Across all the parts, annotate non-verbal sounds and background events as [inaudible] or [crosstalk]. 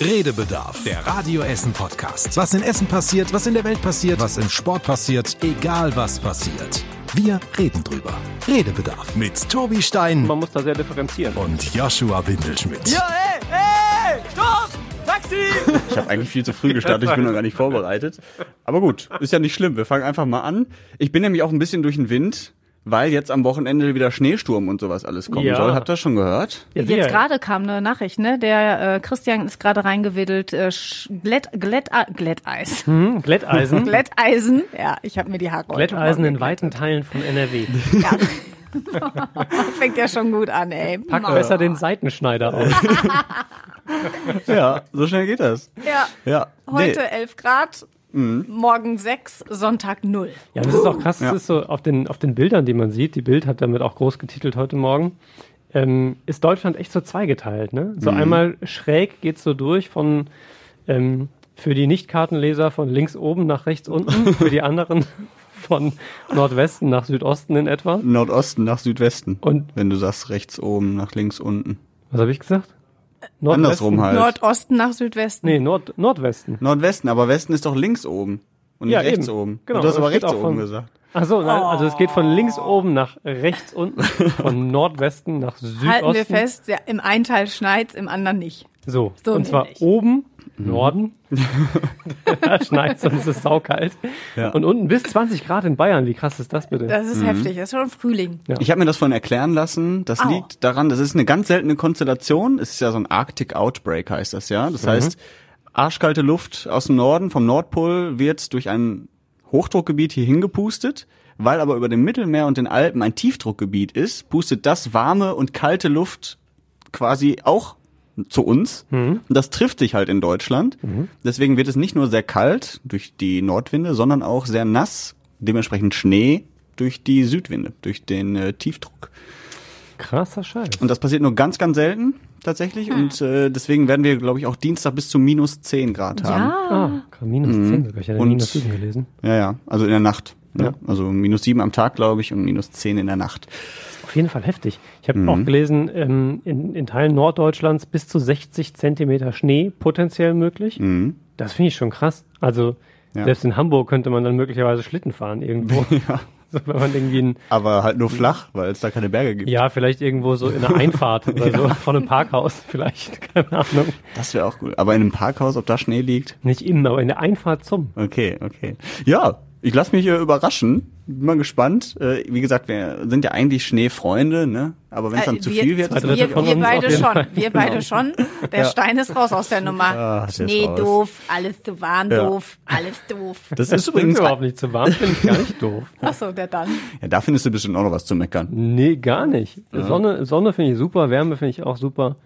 Redebedarf, der Radio Essen Podcast. Was in Essen passiert, was in der Welt passiert, was im Sport passiert, egal was passiert. Wir reden drüber. Redebedarf mit Tobi Stein Man muss da sehr differenzieren. und Joshua Windelschmidt. Ja, ey, ey, stopp! Taxi! Ich habe eigentlich viel zu früh gestartet, ich bin noch gar nicht vorbereitet. Aber gut, ist ja nicht schlimm. Wir fangen einfach mal an. Ich bin nämlich auch ein bisschen durch den Wind, weil jetzt am Wochenende wieder Schneesturm und sowas alles kommen Ja. soll. Habt ihr das schon gehört? Ja, Jetzt gerade kam eine Nachricht, ne? Der äh, Christian ist gerade reingewedelt. Äh, Glätt, Glätt, Glätteis. Hm, Glätteisen. [laughs] Glätteisen. Ja, ich habe mir die Haare Glätteisen in weiten Teilen von NRW. geglättet. [laughs] [laughs] Fängt ja schon gut an, ey. Pack Mann. besser den Seitenschneider aus. Ja, so schnell geht das. Ja, Ja. heute Nee. 11 Grad, morgen 6, Sonntag 0. Ja, das ist auch krass. Ja. Das ist so auf den, auf den Bildern, die man sieht. Die Bild hat damit auch groß getitelt heute Morgen. Ähm, ist Deutschland echt so zweigeteilt, ne? So einmal schräg geht's so durch von, ähm, für die Nicht-Kartenleser von links oben nach rechts unten, [laughs] für die anderen von Nordwesten nach Südosten in etwa. Nordosten nach Südwesten. Und Wenn du sagst rechts oben nach links unten. was habe ich gesagt? Andersrum halt. Nordosten nach Südwesten. Nee, Nord Nordwesten. Nordwesten, aber Westen ist doch links oben. Und nicht Ja, rechts eben. oben. Genau, du hast das aber rechts auch oben von- gesagt. Ach so, nein, also es geht von links oben nach rechts unten, von [laughs] Nordwesten nach Südosten. Halten wir fest, ja, im einen Teil schneit's, im anderen nicht. So, So und zwar nämlich. oben, Norden, [laughs] [laughs] da schneit's und es ist saukalt. Ja. Und unten bis 20 Grad in Bayern, wie krass ist das bitte? Das ist heftig, das ist schon Frühling. Ja. Ich habe mir das vorhin erklären lassen. Das Au. liegt daran, das ist eine ganz seltene Konstellation. Es ist ja so ein Arctic Outbreak, heißt das ja. Das heißt, arschkalte Luft aus dem Norden, vom Nordpol, wird durch ein Hochdruckgebiet hier hingepustet. Weil aber über dem Mittelmeer und den Alpen ein Tiefdruckgebiet ist, pustet das warme und kalte Luft quasi auch zu uns. Und das trifft sich halt in Deutschland. Deswegen wird es nicht nur sehr kalt durch die Nordwinde, sondern auch sehr nass, dementsprechend Schnee durch die Südwinde, durch den äh, Tiefdruck. Krasser Scheiß. Und das passiert nur ganz, ganz selten tatsächlich. Und äh, deswegen werden wir, glaube ich, auch Dienstag bis zu minus 10 Grad haben. Ja, Ah, minus 10 sogar. Ich hatte Und- minus 7 gelesen. Ja, ja. Also in der Nacht. Ne? Ja. Also minus 7 am Tag, glaube ich, und minus 10 in der Nacht. Auf jeden Fall heftig. Ich habe Mhm. auch gelesen, ähm, in, in Teilen Norddeutschlands bis zu 60 Zentimeter Schnee potenziell möglich. Mhm. Das finde ich schon krass. Also Ja. selbst in Hamburg könnte man dann möglicherweise Schlitten fahren irgendwo. [laughs] [laughs] so, wenn man irgendwie ein, Aber halt nur flach, weil es da keine Berge gibt. ja, vielleicht irgendwo so in einer Einfahrt oder so [laughs] von einem Parkhaus vielleicht, [laughs] keine Ahnung. Das wäre auch gut. Aber in einem Parkhaus, ob da Schnee liegt? Nicht innen, aber in der Einfahrt zum. Okay, okay. Ja, ich lasse mich äh, überraschen. Bin mal gespannt. Äh, wie gesagt, wir sind ja eigentlich Schneefreunde, ne? Aber wenn es dann Äh, zu wir- viel wird, wir, wir auf beide schon. Fall. Wir beide schon. [laughs] Der Stein ist raus aus der Nummer. Ah, Schnee raus. doof, alles zu warm Ja. doof, alles doof. Das ist Ist übrigens, überhaupt nicht zu warm, finde ich gar nicht doof. [laughs] Achso, der dann. ja, da findest du bestimmt auch noch was zu meckern. Nee, gar nicht. Sonne, Sonne finde ich super, Wärme finde ich auch super.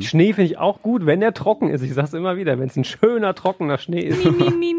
Schnee finde ich auch gut, wenn der trocken ist. Ich sag's immer wieder, wenn es ein schöner, trockener Schnee ist,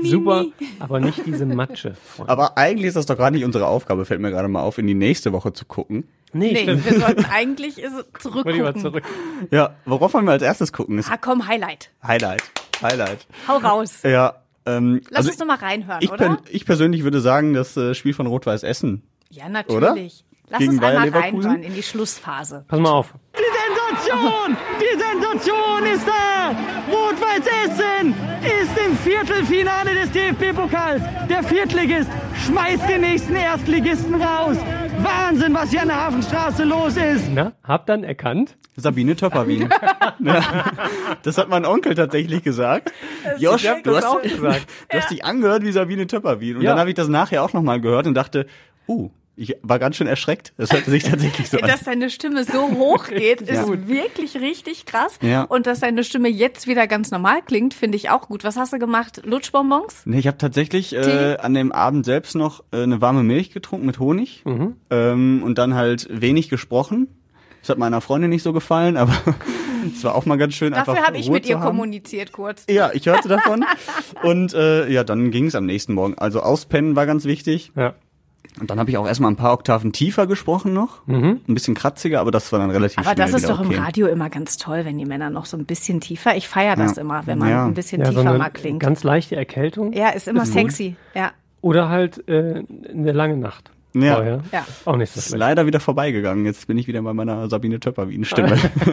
super, aber nicht diese Matsche. Aber eigentlich ist das doch gar nicht unsere Aufgabe, fällt mir gerade mal auf, in die nächste Woche zu gucken. Nee, Nee, stimmt. wir sollten eigentlich zurückgucken. zurück. Ja, worauf wollen wir als erstes gucken? Ist Ah, komm, Highlight. Highlight. Highlight. Hau raus. Ja, ähm, Lass also uns doch mal reinhören, ich, oder? per- ich persönlich würde sagen, das äh, Spiel von Rot-Weiß Essen. Ja, natürlich. Lass Gegen uns Bayer einmal Leverkusen? reinhören in die Schlussphase. Pass mal auf. Die Sensation! Die Sensation ist da! Rot-Weiß Essen ist im Viertelfinale des DFB-Pokals. Der Viertligist schmeißt den nächsten Erstligisten raus. Wahnsinn, was hier an der Hafenstraße los ist. Na, habt dann erkannt? Sabine Töpperwien. [laughs] das hat mein Onkel tatsächlich gesagt. Josh, du das hast, auch gesagt. [laughs] du hast dich angehört wie Sabine Töpperwien. Und Ja. dann habe ich das nachher auch nochmal gehört und dachte, uh, ich war ganz schön erschreckt. Das hörte sich tatsächlich so [laughs] an. Dass deine Stimme so hoch [laughs] geht, ist Ja. wirklich richtig krass. Ja. Und dass deine Stimme jetzt wieder ganz normal klingt, finde ich auch gut. Was hast du gemacht? Lutschbonbons? Nee, ich habe tatsächlich äh, an dem Abend selbst noch äh, eine warme Milch getrunken mit Honig ähm, und dann halt wenig gesprochen. Das hat meiner Freundin nicht so gefallen, aber [laughs] es war auch mal ganz schön. Dafür habe ich Ruhe mit ihr haben. kommuniziert kurz. Ja, ich hörte davon. und äh, ja, dann ging es am nächsten Morgen. Also auspennen war ganz wichtig. Ja. Und dann habe ich auch erstmal ein paar Oktaven tiefer gesprochen noch. Ein bisschen kratziger, aber das war dann relativ Aber schnell das ist doch im okay. Radio immer ganz toll, wenn die Männer noch so ein bisschen tiefer. Ich feiere das Ja. immer, wenn man Ja. ein bisschen ja, so tiefer eine mal klingt. ganz leichte Erkältung Ja, ist immer Ist gut. sexy. Ja. oder halt äh, eine lange Nacht. Ja. vorher. Ja. Auch nicht so Ist schlecht. leider wieder vorbeigegangen. Jetzt bin ich wieder bei meiner Sabine Töpper-Wien-Stimme. [laughs] Die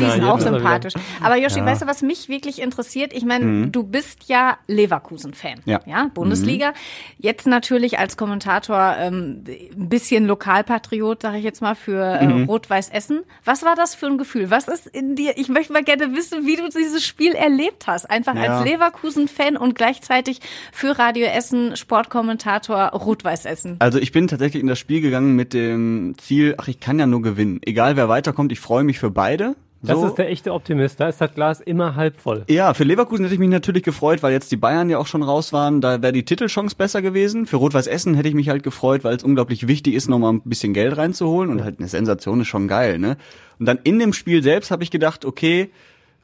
Na, sind jetzt auch ist er sympathisch. Aber Joshi, Ja. weißt du, was mich wirklich interessiert? Ich meine, du bist ja Leverkusen-Fan. Ja. Bundesliga. Jetzt natürlich als Kommentator ähm, ein bisschen Lokalpatriot, sage ich jetzt mal, für äh, Rot-Weiß Essen. Was war das für ein Gefühl? Was ist in dir? Ich möchte mal gerne wissen, wie du dieses Spiel erlebt hast. Einfach Ja. als Leverkusen-Fan und gleichzeitig für Radio Essen Sportkommentator Rot-Weiß Essen. Also ich bin tatsächlich in das Spiel gegangen mit dem Ziel, ach, ich kann ja nur gewinnen. Egal wer weiterkommt, ich freue mich für beide. Das So. ist der echte Optimist. Da ist das Glas immer halb voll. Ja, für Leverkusen hätte ich mich natürlich gefreut, weil jetzt die Bayern ja auch schon raus waren. Da wäre die Titelchance besser gewesen. Für Rot-Weiß Essen hätte ich mich halt gefreut, weil es unglaublich wichtig ist, nochmal ein bisschen Geld reinzuholen. Und halt eine Sensation ist schon geil, ne? Und dann in dem Spiel selbst habe ich gedacht, okay,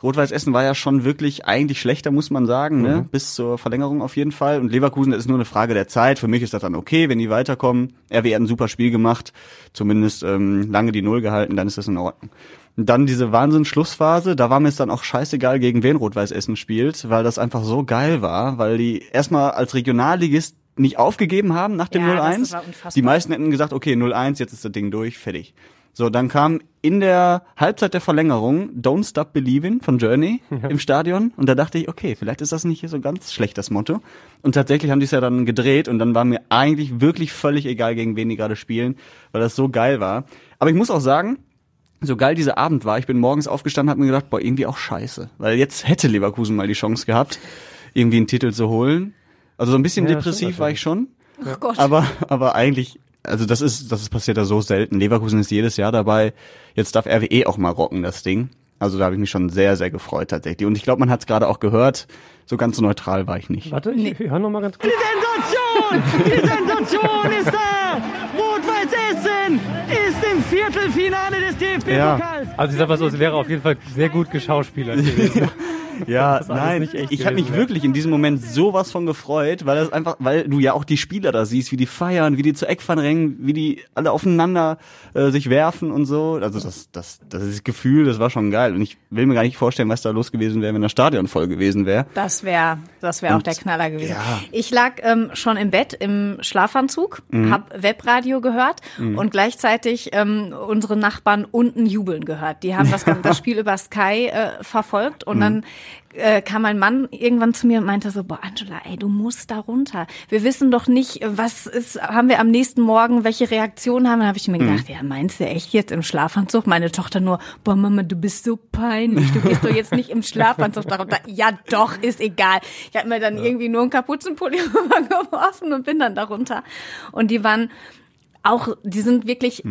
Rot-Weiß Essen war ja schon wirklich eigentlich schlechter, muss man sagen, ne? Bis zur Verlängerung auf jeden Fall. Und Leverkusen, das ist nur eine Frage der Zeit. Für mich ist das dann okay, wenn die weiterkommen. RW hat ein super Spiel gemacht, zumindest ähm, lange die Null gehalten, dann ist das in Ordnung. Und dann diese Wahnsinn-Schlussphase, da war mir es dann auch scheißegal, gegen wen Rot-Weiß Essen spielt, weil das einfach so geil war, weil die erstmal als Regionalligist nicht aufgegeben haben nach dem Ja, das 0-1. war unfassbar. Die meisten hätten gesagt, okay, 0-1, jetzt ist das Ding durch, fertig. So, dann kam in der Halbzeit der Verlängerung Don't Stop Believing von Journey im Stadion und da dachte ich, okay, vielleicht ist das nicht so ganz schlecht, das Motto. Und tatsächlich haben die es ja dann gedreht und dann war mir eigentlich wirklich völlig egal, gegen wen die gerade spielen, weil das so geil war. Aber ich muss auch sagen, so geil dieser Abend war, ich bin morgens aufgestanden, habe mir gedacht, boah, irgendwie auch scheiße. Weil jetzt hätte Leverkusen mal die Chance gehabt, irgendwie einen Titel zu holen. Also so ein bisschen Ja, depressiv war ich schon. Ach Gott. Aber, aber eigentlich, also das ist, das ist passiert ja so selten. Leverkusen ist jedes Jahr dabei. Jetzt darf RWE auch mal rocken, das Ding. Also da habe ich mich schon sehr, sehr gefreut tatsächlich. Und ich glaube, man hat es gerade auch gehört. So ganz neutral war ich nicht. Warte, ich hör noch mal ganz kurz. Sensation! Die Sensation ist da! Rot-Weiß Essen ist im Viertelfinale des DFB-Pokals. Also ich sag mal so, es wäre auf jeden Fall sehr gut geschauspielert gewesen. Ja, [laughs] [laughs] alles nein, ich habe mich wäre. wirklich in diesem Moment sowas von gefreut, weil das einfach, weil du ja auch die Spieler da siehst, wie die feiern, wie die zur Eckfahne rennen, wie die alle aufeinander äh, sich werfen und so. Also das, das, das ist das Gefühl, das war schon geil. Und ich will mir gar nicht vorstellen, was da los gewesen wäre, wenn das Stadion voll gewesen wäre. Das wäre das wär auch der Knaller gewesen. ja. Ich lag ähm, schon im Bett im Schlafanzug, Mhm. hab Webradio gehört und gleichzeitig ähm, unsere Nachbarn unten jubeln gehört. Die haben das, [laughs] das Spiel über Sky äh, verfolgt und Mhm. dann äh, kam mein Mann irgendwann zu mir und meinte so, boah, Angela, ey, du musst da runter. Wir wissen doch nicht, was ist, haben wir am nächsten Morgen, welche Reaktionen haben. Dann habe ich mir gedacht, ja, meinst du echt jetzt im Schlafanzug? Meine Tochter nur, boah, Mama, du bist so peinlich. Du gehst doch jetzt nicht im Schlafanzug darunter. Ja, doch, ist egal. Ich habe mir dann irgendwie nur einen Kapuzenpulli [laughs] geworfen und bin dann darunter. Und die waren auch, die sind wirklich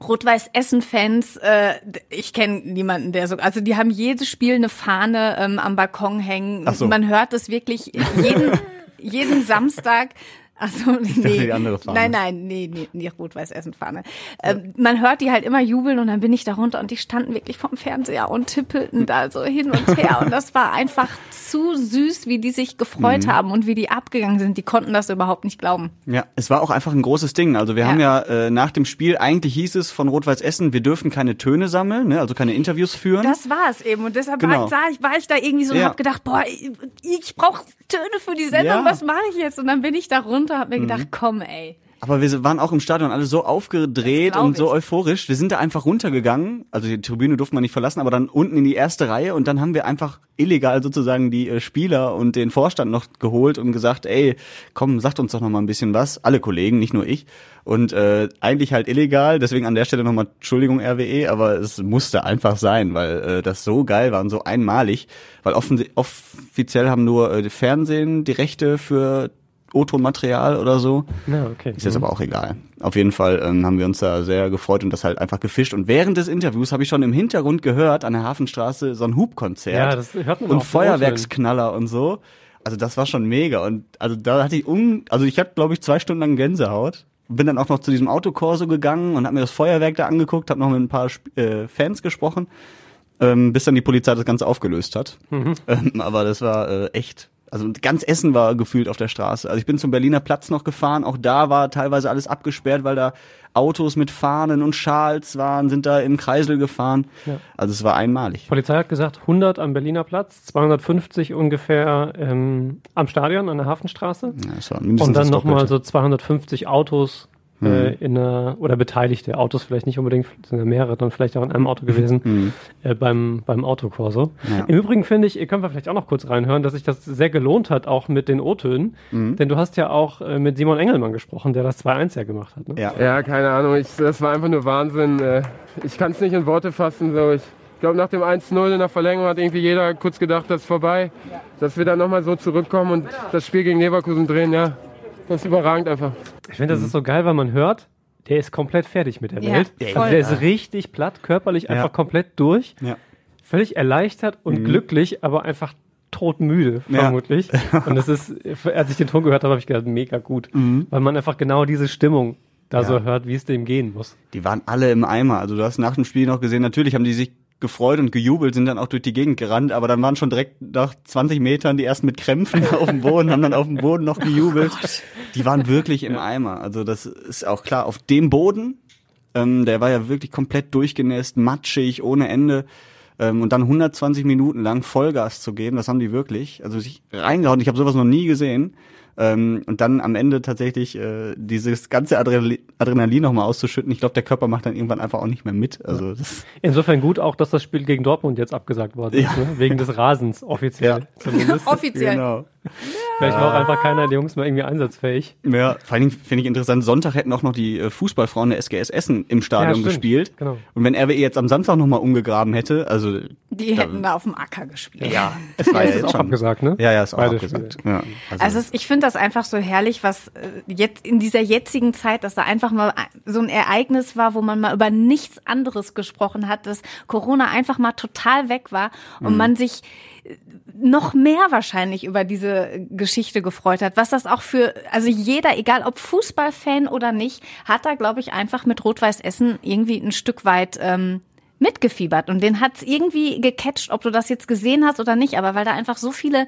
Rot-Weiß-Essen-Fans, äh, ich kenne niemanden, der so, also die haben jedes Spiel eine Fahne ähm, am Balkon hängen. Ach so. Man hört es wirklich jeden, jeden Samstag. Also, nee. die andere Fahne. Nein, nein, nee, nee, nicht Rot-Weiß-Essen-Fahne. Ähm, man hört die halt immer jubeln und dann bin ich da runter und die standen wirklich vorm Fernseher und tippelten da so hin und her und das war einfach zu süß, wie die sich gefreut Mhm. haben und wie die abgegangen sind. Die konnten das überhaupt nicht glauben. Ja, es war auch einfach ein großes Ding. Also wir Ja. haben ja äh, nach dem Spiel, eigentlich hieß es von Rot-Weiß Essen, wir dürfen keine Töne sammeln, ne? also keine Interviews führen. Das war es eben. Und deshalb Genau. war, ich, war ich da irgendwie so und Ja. hab gedacht, boah, ich, ich brauche Töne für die Sendung, was mache ich jetzt? Und dann bin ich da runter, hab mir gedacht, komm, ey. Aber wir waren auch im Stadion alle so aufgedreht und so euphorisch. Wir sind da einfach runtergegangen. Also die Tribüne durfte man nicht verlassen, aber dann unten in die erste Reihe und dann haben wir einfach illegal sozusagen die äh, Spieler und den Vorstand noch geholt und gesagt, ey, komm, sagt uns doch noch mal ein bisschen was. Alle Kollegen, nicht nur ich. Und äh, eigentlich halt illegal. Deswegen an der Stelle nochmal Entschuldigung RWE, aber es musste einfach sein, weil äh, das so geil war und so einmalig. Weil offiziell haben nur äh, Fernsehen die Rechte für O-Ton-Material oder so. Ja, okay. Ist jetzt aber auch egal. Auf jeden Fall ähm, haben wir uns da sehr gefreut und das halt einfach gefischt. Und während des Interviews habe ich schon im Hintergrund gehört, an der Hafenstraße, so ein Hubkonzert. Ja, das hört man Und auch Feuerwerksknaller und so. Also das war schon mega. Und also da hatte ich un also ich hatte, glaube ich, zwei Stunden lang Gänsehaut. Bin dann auch noch zu diesem Autokorso gegangen und habe mir das Feuerwerk da angeguckt, habe noch mit ein paar äh, Fans gesprochen, ähm, bis dann die Polizei das Ganze aufgelöst hat. Mhm. Ähm, aber das war äh, echt. Also ganz Essen war gefühlt auf der Straße. Also ich bin zum Berliner Platz noch gefahren. Auch da war teilweise alles abgesperrt, weil da Autos mit Fahnen und Schals waren, sind da im Kreisel gefahren. Ja. Also es war einmalig. Die Polizei hat gesagt 100 am Berliner Platz, 250 ungefähr ähm, am Stadion an der Hafenstraße Ja, das war und dann nochmal so 250 Autos äh, in einer, oder Beteiligte, Autos vielleicht nicht unbedingt, sind ja mehrere dann vielleicht auch in einem Auto gewesen, äh, beim, beim Autokorso. Ja. Im Übrigen finde ich, können wir vielleicht auch noch kurz reinhören, dass sich das sehr gelohnt hat, auch mit den O-Tönen, denn du hast ja auch äh, mit Simon Engelmann gesprochen, der das 2-1 ja gemacht hat. Ne? Ja. Ja, keine Ahnung. Ich, das war einfach nur Wahnsinn. Äh, Ich kann es nicht in Worte fassen. So. Ich glaube, nach dem 1-0 in der Verlängerung hat irgendwie jeder kurz gedacht, das ist vorbei. Dass wir dann nochmal so zurückkommen und das Spiel gegen Leverkusen drehen, ja, das ist überragend einfach. Ich finde, das ist so geil, weil man hört, der ist komplett fertig mit der Ja, Welt. voll. Also der ist richtig platt, körperlich einfach komplett durch. Ja. Völlig erleichtert und glücklich, aber einfach todmüde, Ja. vermutlich. [laughs] Und das ist, als ich den Ton gehört habe, habe ich gedacht, mega gut. Weil man einfach genau diese Stimmung da so hört, wie es dem gehen muss. Die waren alle im Eimer. Also du hast nach dem Spiel noch gesehen, natürlich haben die sich gefreut und gejubelt, sind dann auch durch die Gegend gerannt, aber dann waren schon direkt nach 20 Metern die ersten mit Krämpfen [laughs] auf dem Boden, haben dann auf dem Boden noch gejubelt. die waren wirklich im Eimer. Also das ist auch klar, auf dem Boden, ähm, der war ja wirklich komplett durchgenässt, matschig, ohne Ende. Ähm, und dann 120 Minuten lang Vollgas zu geben, das haben die wirklich. Also sich reingehauen, ich habe sowas noch nie gesehen. Ähm, und dann am Ende tatsächlich äh, dieses ganze Adrenalin, Adrenalin nochmal auszuschütten. Ich glaube, der Körper macht dann irgendwann einfach auch nicht mehr mit. Also das, Insofern gut auch, dass das Spiel gegen Dortmund jetzt abgesagt worden ist, Ja. ne? wegen des Rasens, offiziell Ja. zumindest. [laughs] Offiziell. genau. [laughs] Vielleicht war auch einfach keiner der Jungs mal irgendwie einsatzfähig. Ja, vor allen Dingen finde ich interessant, Sonntag hätten auch noch die äh, Fußballfrauen der SGS Essen im Stadion Ja, gespielt. Genau. Und wenn RWE jetzt am Samstag nochmal umgegraben hätte, also Die hätten da auf dem Acker gespielt. ja, [laughs] es war ja jetzt auch schon. abgesagt, ne? Ja, ja, ist auch Beide abgesagt. Ja, also, Also ich finde das einfach so herrlich, was äh, jetzt in dieser jetzigen Zeit, dass da einfach mal so ein Ereignis war, wo man mal über nichts anderes gesprochen hat, dass Corona einfach mal total weg war und man sich noch mehr wahrscheinlich über diese Geschichte gefreut hat. Was das auch für, also jeder, egal ob Fußballfan oder nicht, hat da, glaube ich, einfach mit Rot-Weiß Essen irgendwie ein Stück weit ähm, mitgefiebert und den hat's irgendwie gecatcht, ob du das jetzt gesehen hast oder nicht, aber weil da einfach so viele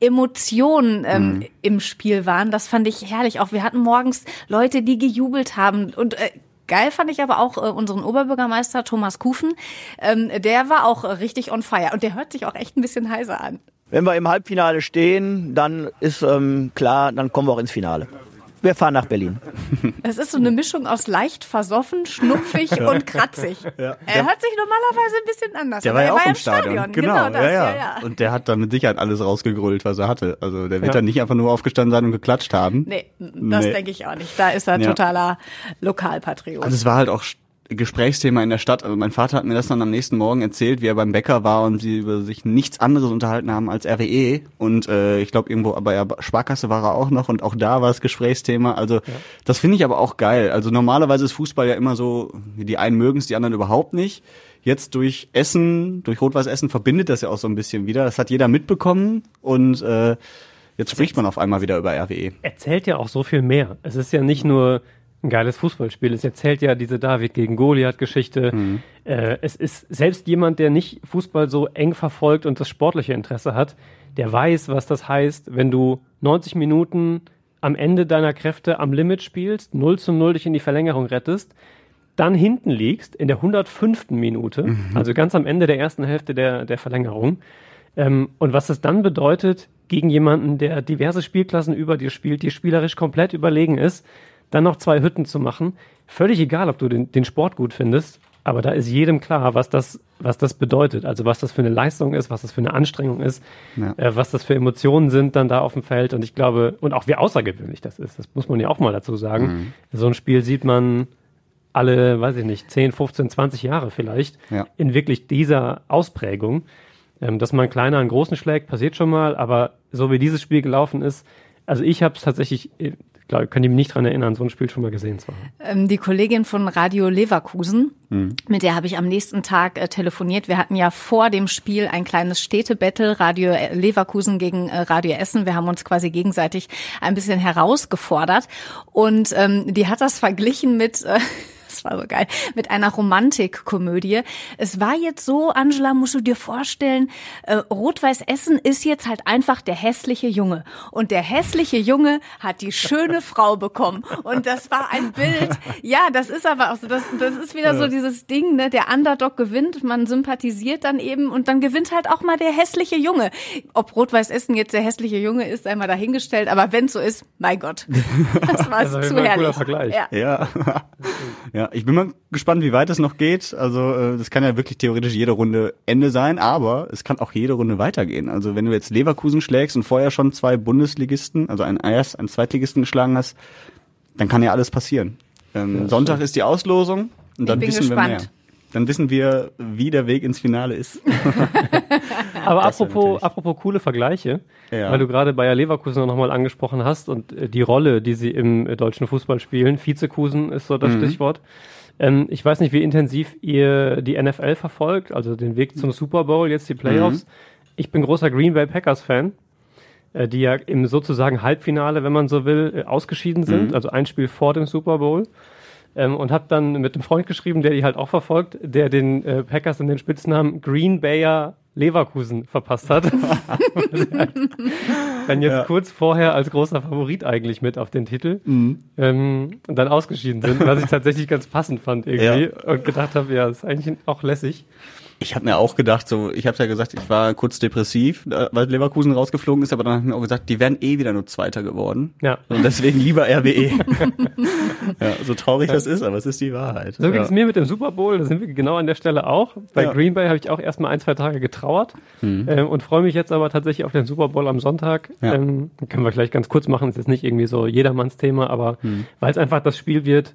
Emotionen ähm, im Spiel waren, das fand ich herrlich. Auch wir hatten morgens Leute, die gejubelt haben und äh, Geil fand ich aber auch äh, unseren Oberbürgermeister Thomas Kufen. Ähm, der war auch äh, richtig on fire und der hört sich auch echt ein bisschen heiser an. Wenn wir im Halbfinale stehen, dann ist ähm, klar, dann kommen wir auch ins Finale. Wir fahren nach Berlin. [laughs] Es ist so eine Mischung aus leicht versoffen, schnupfig und kratzig. Er hört sich normalerweise ein bisschen anders der war ja auch im im Stadion. Genau, das, ja, ja, ja. ja. Und der hat dann mit Sicherheit alles rausgegrüllt, was er hatte. Also der wird Ja. dann nicht einfach nur aufgestanden sein und geklatscht haben. Nee, das Nee. denke ich auch nicht. Da ist er Ja. totaler Lokalpatriot. Also es war halt auch Gesprächsthema in der Stadt. Also mein Vater hat mir das dann am nächsten Morgen erzählt, wie er beim Bäcker war und sie über sich nichts anderes unterhalten haben als RWE. Und äh, ich glaube irgendwo bei der Sparkasse war er auch noch und auch da war es Gesprächsthema. Also das finde ich aber auch geil. Also normalerweise ist Fußball ja immer so, die einen mögen es, die anderen überhaupt nicht. Jetzt durch Essen, durch Rot-Weiß Essen verbindet das ja auch so ein bisschen wieder. Das hat jeder mitbekommen und äh, jetzt spricht man auf einmal wieder über. RWE. erzählt ja auch so viel mehr. Es ist ja nicht nur ein geiles Fußballspiel, es erzählt ja diese David gegen Goliath-Geschichte. Äh, es ist selbst jemand, der nicht Fußball so eng verfolgt und das sportliche Interesse hat, der weiß, was das heißt, wenn du 90 Minuten am Ende deiner Kräfte am Limit spielst, 0 zu 0 dich in die Verlängerung rettest, dann hinten liegst in der 105. Minute, also ganz am Ende der ersten Hälfte der, der Verlängerung. Ähm, und was das dann bedeutet, gegen jemanden, der diverse Spielklassen über dir spielt, dir spielerisch komplett überlegen ist, dann noch zwei Hütten zu machen. Völlig egal, ob du den, den Sport gut findest, aber da ist jedem klar, was das, was das bedeutet. Also was das für eine Leistung ist, was das für eine Anstrengung ist, Ja. äh, was das für Emotionen sind dann da auf dem Feld. Und ich glaube, und auch wie außergewöhnlich das ist, das muss man ja auch mal dazu sagen. So ein Spiel sieht man alle, weiß ich nicht, 10, 15, 20 Jahre vielleicht Ja. in wirklich dieser Ausprägung. Ähm, dass man kleiner einen großen schlägt, passiert schon mal, aber so wie dieses Spiel gelaufen ist, also ich habe es tatsächlich, ich glaube, kann ich mich nicht dran erinnern, so ein Spiel schon mal gesehen zu haben. Ähm, die Kollegin von Radio Leverkusen, mit der habe ich am nächsten Tag äh, telefoniert. Wir hatten ja vor dem Spiel ein kleines Städtebattle, Radio äh, Leverkusen gegen äh, Radio Essen. Wir haben uns quasi gegenseitig ein bisschen herausgefordert. Und ähm, die hat das verglichen mit, äh, das war so geil, mit einer Romantikkomödie. Es war jetzt so, Angela, musst du dir vorstellen, äh, Rot-Weiß Essen ist jetzt halt einfach der hässliche Junge. Und der hässliche Junge hat die schöne [laughs] Frau bekommen. Und das war ein Bild. Ja, das ist aber auch so, das, das ist wieder so dieses Ding, ne? Der Underdog gewinnt, man sympathisiert dann eben und dann gewinnt halt auch mal der hässliche Junge. Ob Rot-Weiß Essen jetzt der hässliche Junge ist, sei mal dahingestellt, aber wenn so ist, mein Gott. [laughs] Das war Das zu Fall ein herrlich. cooler Vergleich. Ja. Ja. [laughs] ja, ich bin mal gespannt, wie weit es noch geht. Also äh, das kann ja wirklich theoretisch jede Runde Ende sein, aber es kann auch jede Runde weitergehen. Also wenn du jetzt Leverkusen schlägst und vorher schon zwei Bundesligisten, also einen erst einen Zweitligisten geschlagen hast, dann kann ja alles passieren. Ähm, Sonntag ist die Auslosung und dann bin wissen wir gespannt. mehr. Dann wissen wir, wie der Weg ins Finale ist. [laughs] Aber Das apropos, apropos coole Vergleiche, Ja. weil du gerade Bayer Leverkusen noch mal angesprochen hast und äh, die Rolle, die sie im äh, deutschen Fußball spielen, Vizekusen ist so Mhm. das Stichwort. Ähm, ich weiß nicht, wie intensiv ihr die NFL verfolgt, also den Weg zum Super Bowl, jetzt die Playoffs. Mhm. Ich bin großer Green Bay Packers Fan, äh, die ja im sozusagen Halbfinale, wenn man so will, ausgeschieden sind, Mhm. also ein Spiel vor dem Super Bowl. Ähm, und habe dann mit einem Freund geschrieben, der die halt auch verfolgt, der den äh, Packers in den Spitznamen Green Bayer Leverkusen verpasst hat. [laughs] dann jetzt kurz vorher als großer Favorit eigentlich mit auf den Titel ähm, und dann ausgeschieden sind, was ich tatsächlich ganz passend fand irgendwie und gedacht habe, ja, ist eigentlich auch lässig. Ich habe mir auch gedacht, so, ich habe ja gesagt, ich war kurz depressiv, weil Leverkusen rausgeflogen ist, aber dann habe ich mir auch gesagt, die wären eh wieder nur Zweiter geworden. Ja. Und deswegen lieber RWE. [laughs] ja, so traurig das ist, aber es ist die Wahrheit. So ging ja. es mir mit dem Super Bowl, da sind wir genau an der Stelle auch. Bei Ja. Green Bay habe ich auch erstmal ein, zwei Tage getrauert ähm, und freue mich jetzt aber tatsächlich auf den Super Bowl am Sonntag. Ja. Ähm, können wir gleich ganz kurz machen, ist jetzt nicht irgendwie so jedermanns Thema, aber weil es einfach das Spiel wird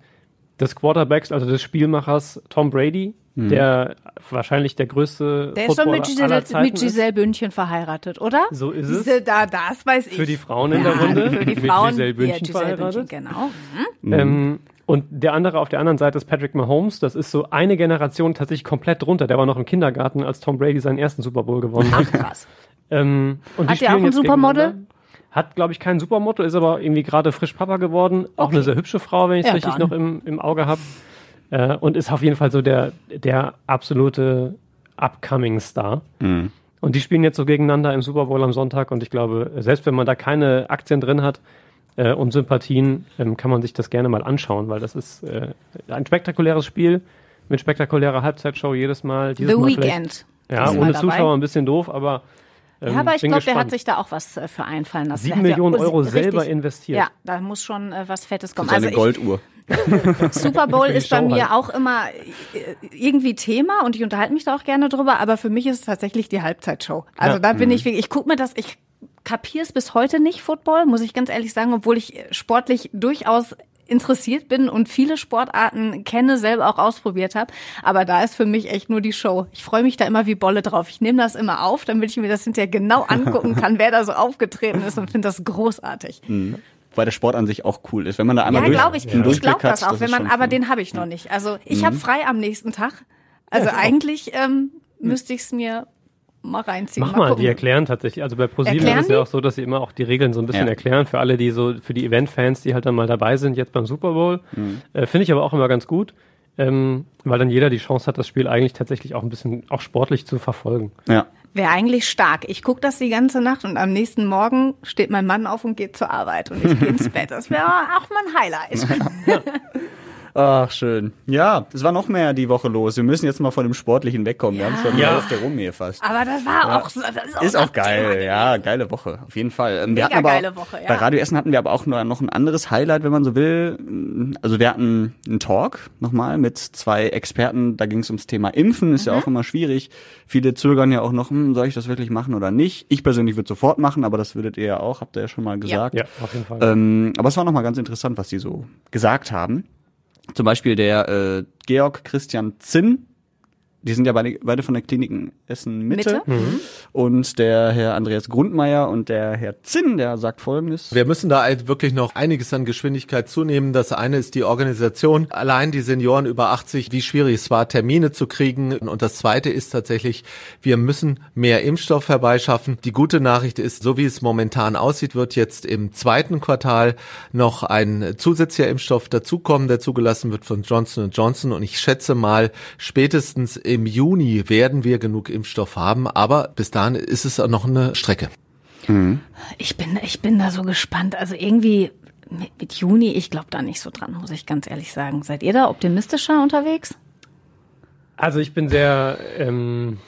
des Quarterbacks, also des Spielmachers Tom Brady, der wahrscheinlich der größte Der ist schon mit Giselle, mit Giselle Bündchen verheiratet, oder? So ist es. Diese, da, das weiß ich. Für die Frauen in der Runde, Für die mit Frauen. Giselle Bündchen ja, Giselle verheiratet. Bündchen, genau. ist. Ähm, und der andere auf der anderen Seite ist Patrick Mahomes. Das ist so eine Generation tatsächlich komplett drunter. Der war noch im Kindergarten, als Tom Brady seinen ersten Super Bowl gewonnen hat. Ach, krass. Ähm, und Hat die der auch ein Supermodel? Hat, glaube ich, kein Supermodel, ist aber irgendwie gerade frisch Papa geworden. Auch eine sehr hübsche Frau, wenn ich es Ja, richtig dann. noch im, im Auge habe. Äh, und ist auf jeden Fall so der, der absolute upcoming Star. Mhm. Und die spielen jetzt so gegeneinander im Super Bowl am Sonntag. Und ich glaube, selbst wenn man da keine Aktien drin hat äh, und Sympathien, ähm, kann man sich das gerne mal anschauen, weil das ist äh, ein spektakuläres Spiel mit spektakulärer Halbzeitshow jedes Mal. Dieses The Mal Weekend. Ja, ohne. Zuschauer ein bisschen doof, aber. Ähm, Ja, aber ich glaube, der hat sich da auch was äh, für einfallen lassen. Sieben hat ja- Millionen oh, Euro richtig. selber investiert. Ja, da muss schon äh, was Fettes kommen. Seine Also ich, Golduhr. [laughs] Super Bowl ist bei mir halt. auch immer äh, irgendwie Thema und ich unterhalte mich da auch gerne drüber, aber für mich ist es tatsächlich die Halbzeitshow. Also Ja. da bin ich wirklich, ich gucke mir das, ich kapiere es bis heute nicht, Football, muss ich ganz ehrlich sagen, obwohl ich äh, sportlich durchaus interessiert bin und viele Sportarten kenne, selber auch ausprobiert habe. Aber da ist für mich echt nur die Show. Ich freue mich da immer wie Bolle drauf. Ich nehme das immer auf, damit ich mir das hinterher genau angucken kann, wer da so aufgetreten ist und finde das großartig. Weil der Sport an sich auch cool ist. Wenn man da einmal Ja, durch, glaube ich. einen Ich glaube das auch, wenn man, aber cool. den habe ich noch nicht. Also ich habe frei am nächsten Tag. Also eigentlich ähm, müsste ich es mir mal reinziehen. Mach mal, gucken. die erklären tatsächlich. Also bei ProSieben Erklären ist es ja auch so, dass sie immer auch die Regeln so ein bisschen Ja. erklären für alle, die so, für die Event-Fans, die halt dann mal dabei sind, jetzt beim Super Bowl. Mhm. Äh, Finde ich aber auch immer ganz gut, ähm, weil dann jeder die Chance hat, das Spiel eigentlich tatsächlich auch ein bisschen auch sportlich zu verfolgen. Ja. Wäre eigentlich stark. Ich gucke das die ganze Nacht und am nächsten Morgen steht mein Mann auf und geht zur Arbeit und ich gehe ins Bett. Das wäre auch mal ein Highlight. [laughs] [laughs] Ach, schön. Ja, es war noch mehr die Woche los. Wir müssen jetzt mal von dem Sportlichen wegkommen. Wir haben schon die Ja. Hälfte rum hier fast. Aber das war auch so. Das ist auch, Ist auch geil, Thema ja, geile Woche, auf jeden Fall. Ähm, wir Mega hatten aber, geile Woche, ja. Bei Radio Essen hatten wir aber auch noch noch ein anderes Highlight, wenn man so will. Also wir hatten einen Talk nochmal mit zwei Experten, da ging es ums Thema Impfen, ist ja Mhm. auch immer schwierig. Viele zögern ja auch noch, hm, soll ich das wirklich machen oder nicht? Ich persönlich würde sofort machen, aber das würdet ihr ja auch, habt ihr ja schon mal gesagt. Ja, auf jeden Fall. Ähm, aber es war nochmal ganz interessant, was die so gesagt haben. Zum Beispiel der äh, Georg Christian Zinn, die sind ja beide, beide von der Kliniken Essen Mitte. Mitte? Und der Herr Andreas Grundmeier und der Herr Zinn, der sagt folgendes. Wir müssen da halt wirklich noch einiges an Geschwindigkeit zunehmen. Das eine ist die Organisation. Allein die Senioren über 80, wie schwierig es war, Termine zu kriegen. Und das zweite ist tatsächlich, wir müssen mehr Impfstoff herbeischaffen. Die gute Nachricht ist, so wie es momentan aussieht, wird jetzt im zweiten Quartal noch ein zusätzlicher Impfstoff dazukommen, der zugelassen wird von Johnson Johnson. Und ich schätze mal, spätestens im Juni werden wir genug Impfstoff haben. Aber bis dahin ist es noch eine Strecke. Ich bin, ich bin da so gespannt. Also irgendwie mit, mit Juni, ich glaube da nicht so dran, muss ich ganz ehrlich sagen. Seid ihr da optimistischer unterwegs? Also ich bin sehr ähm,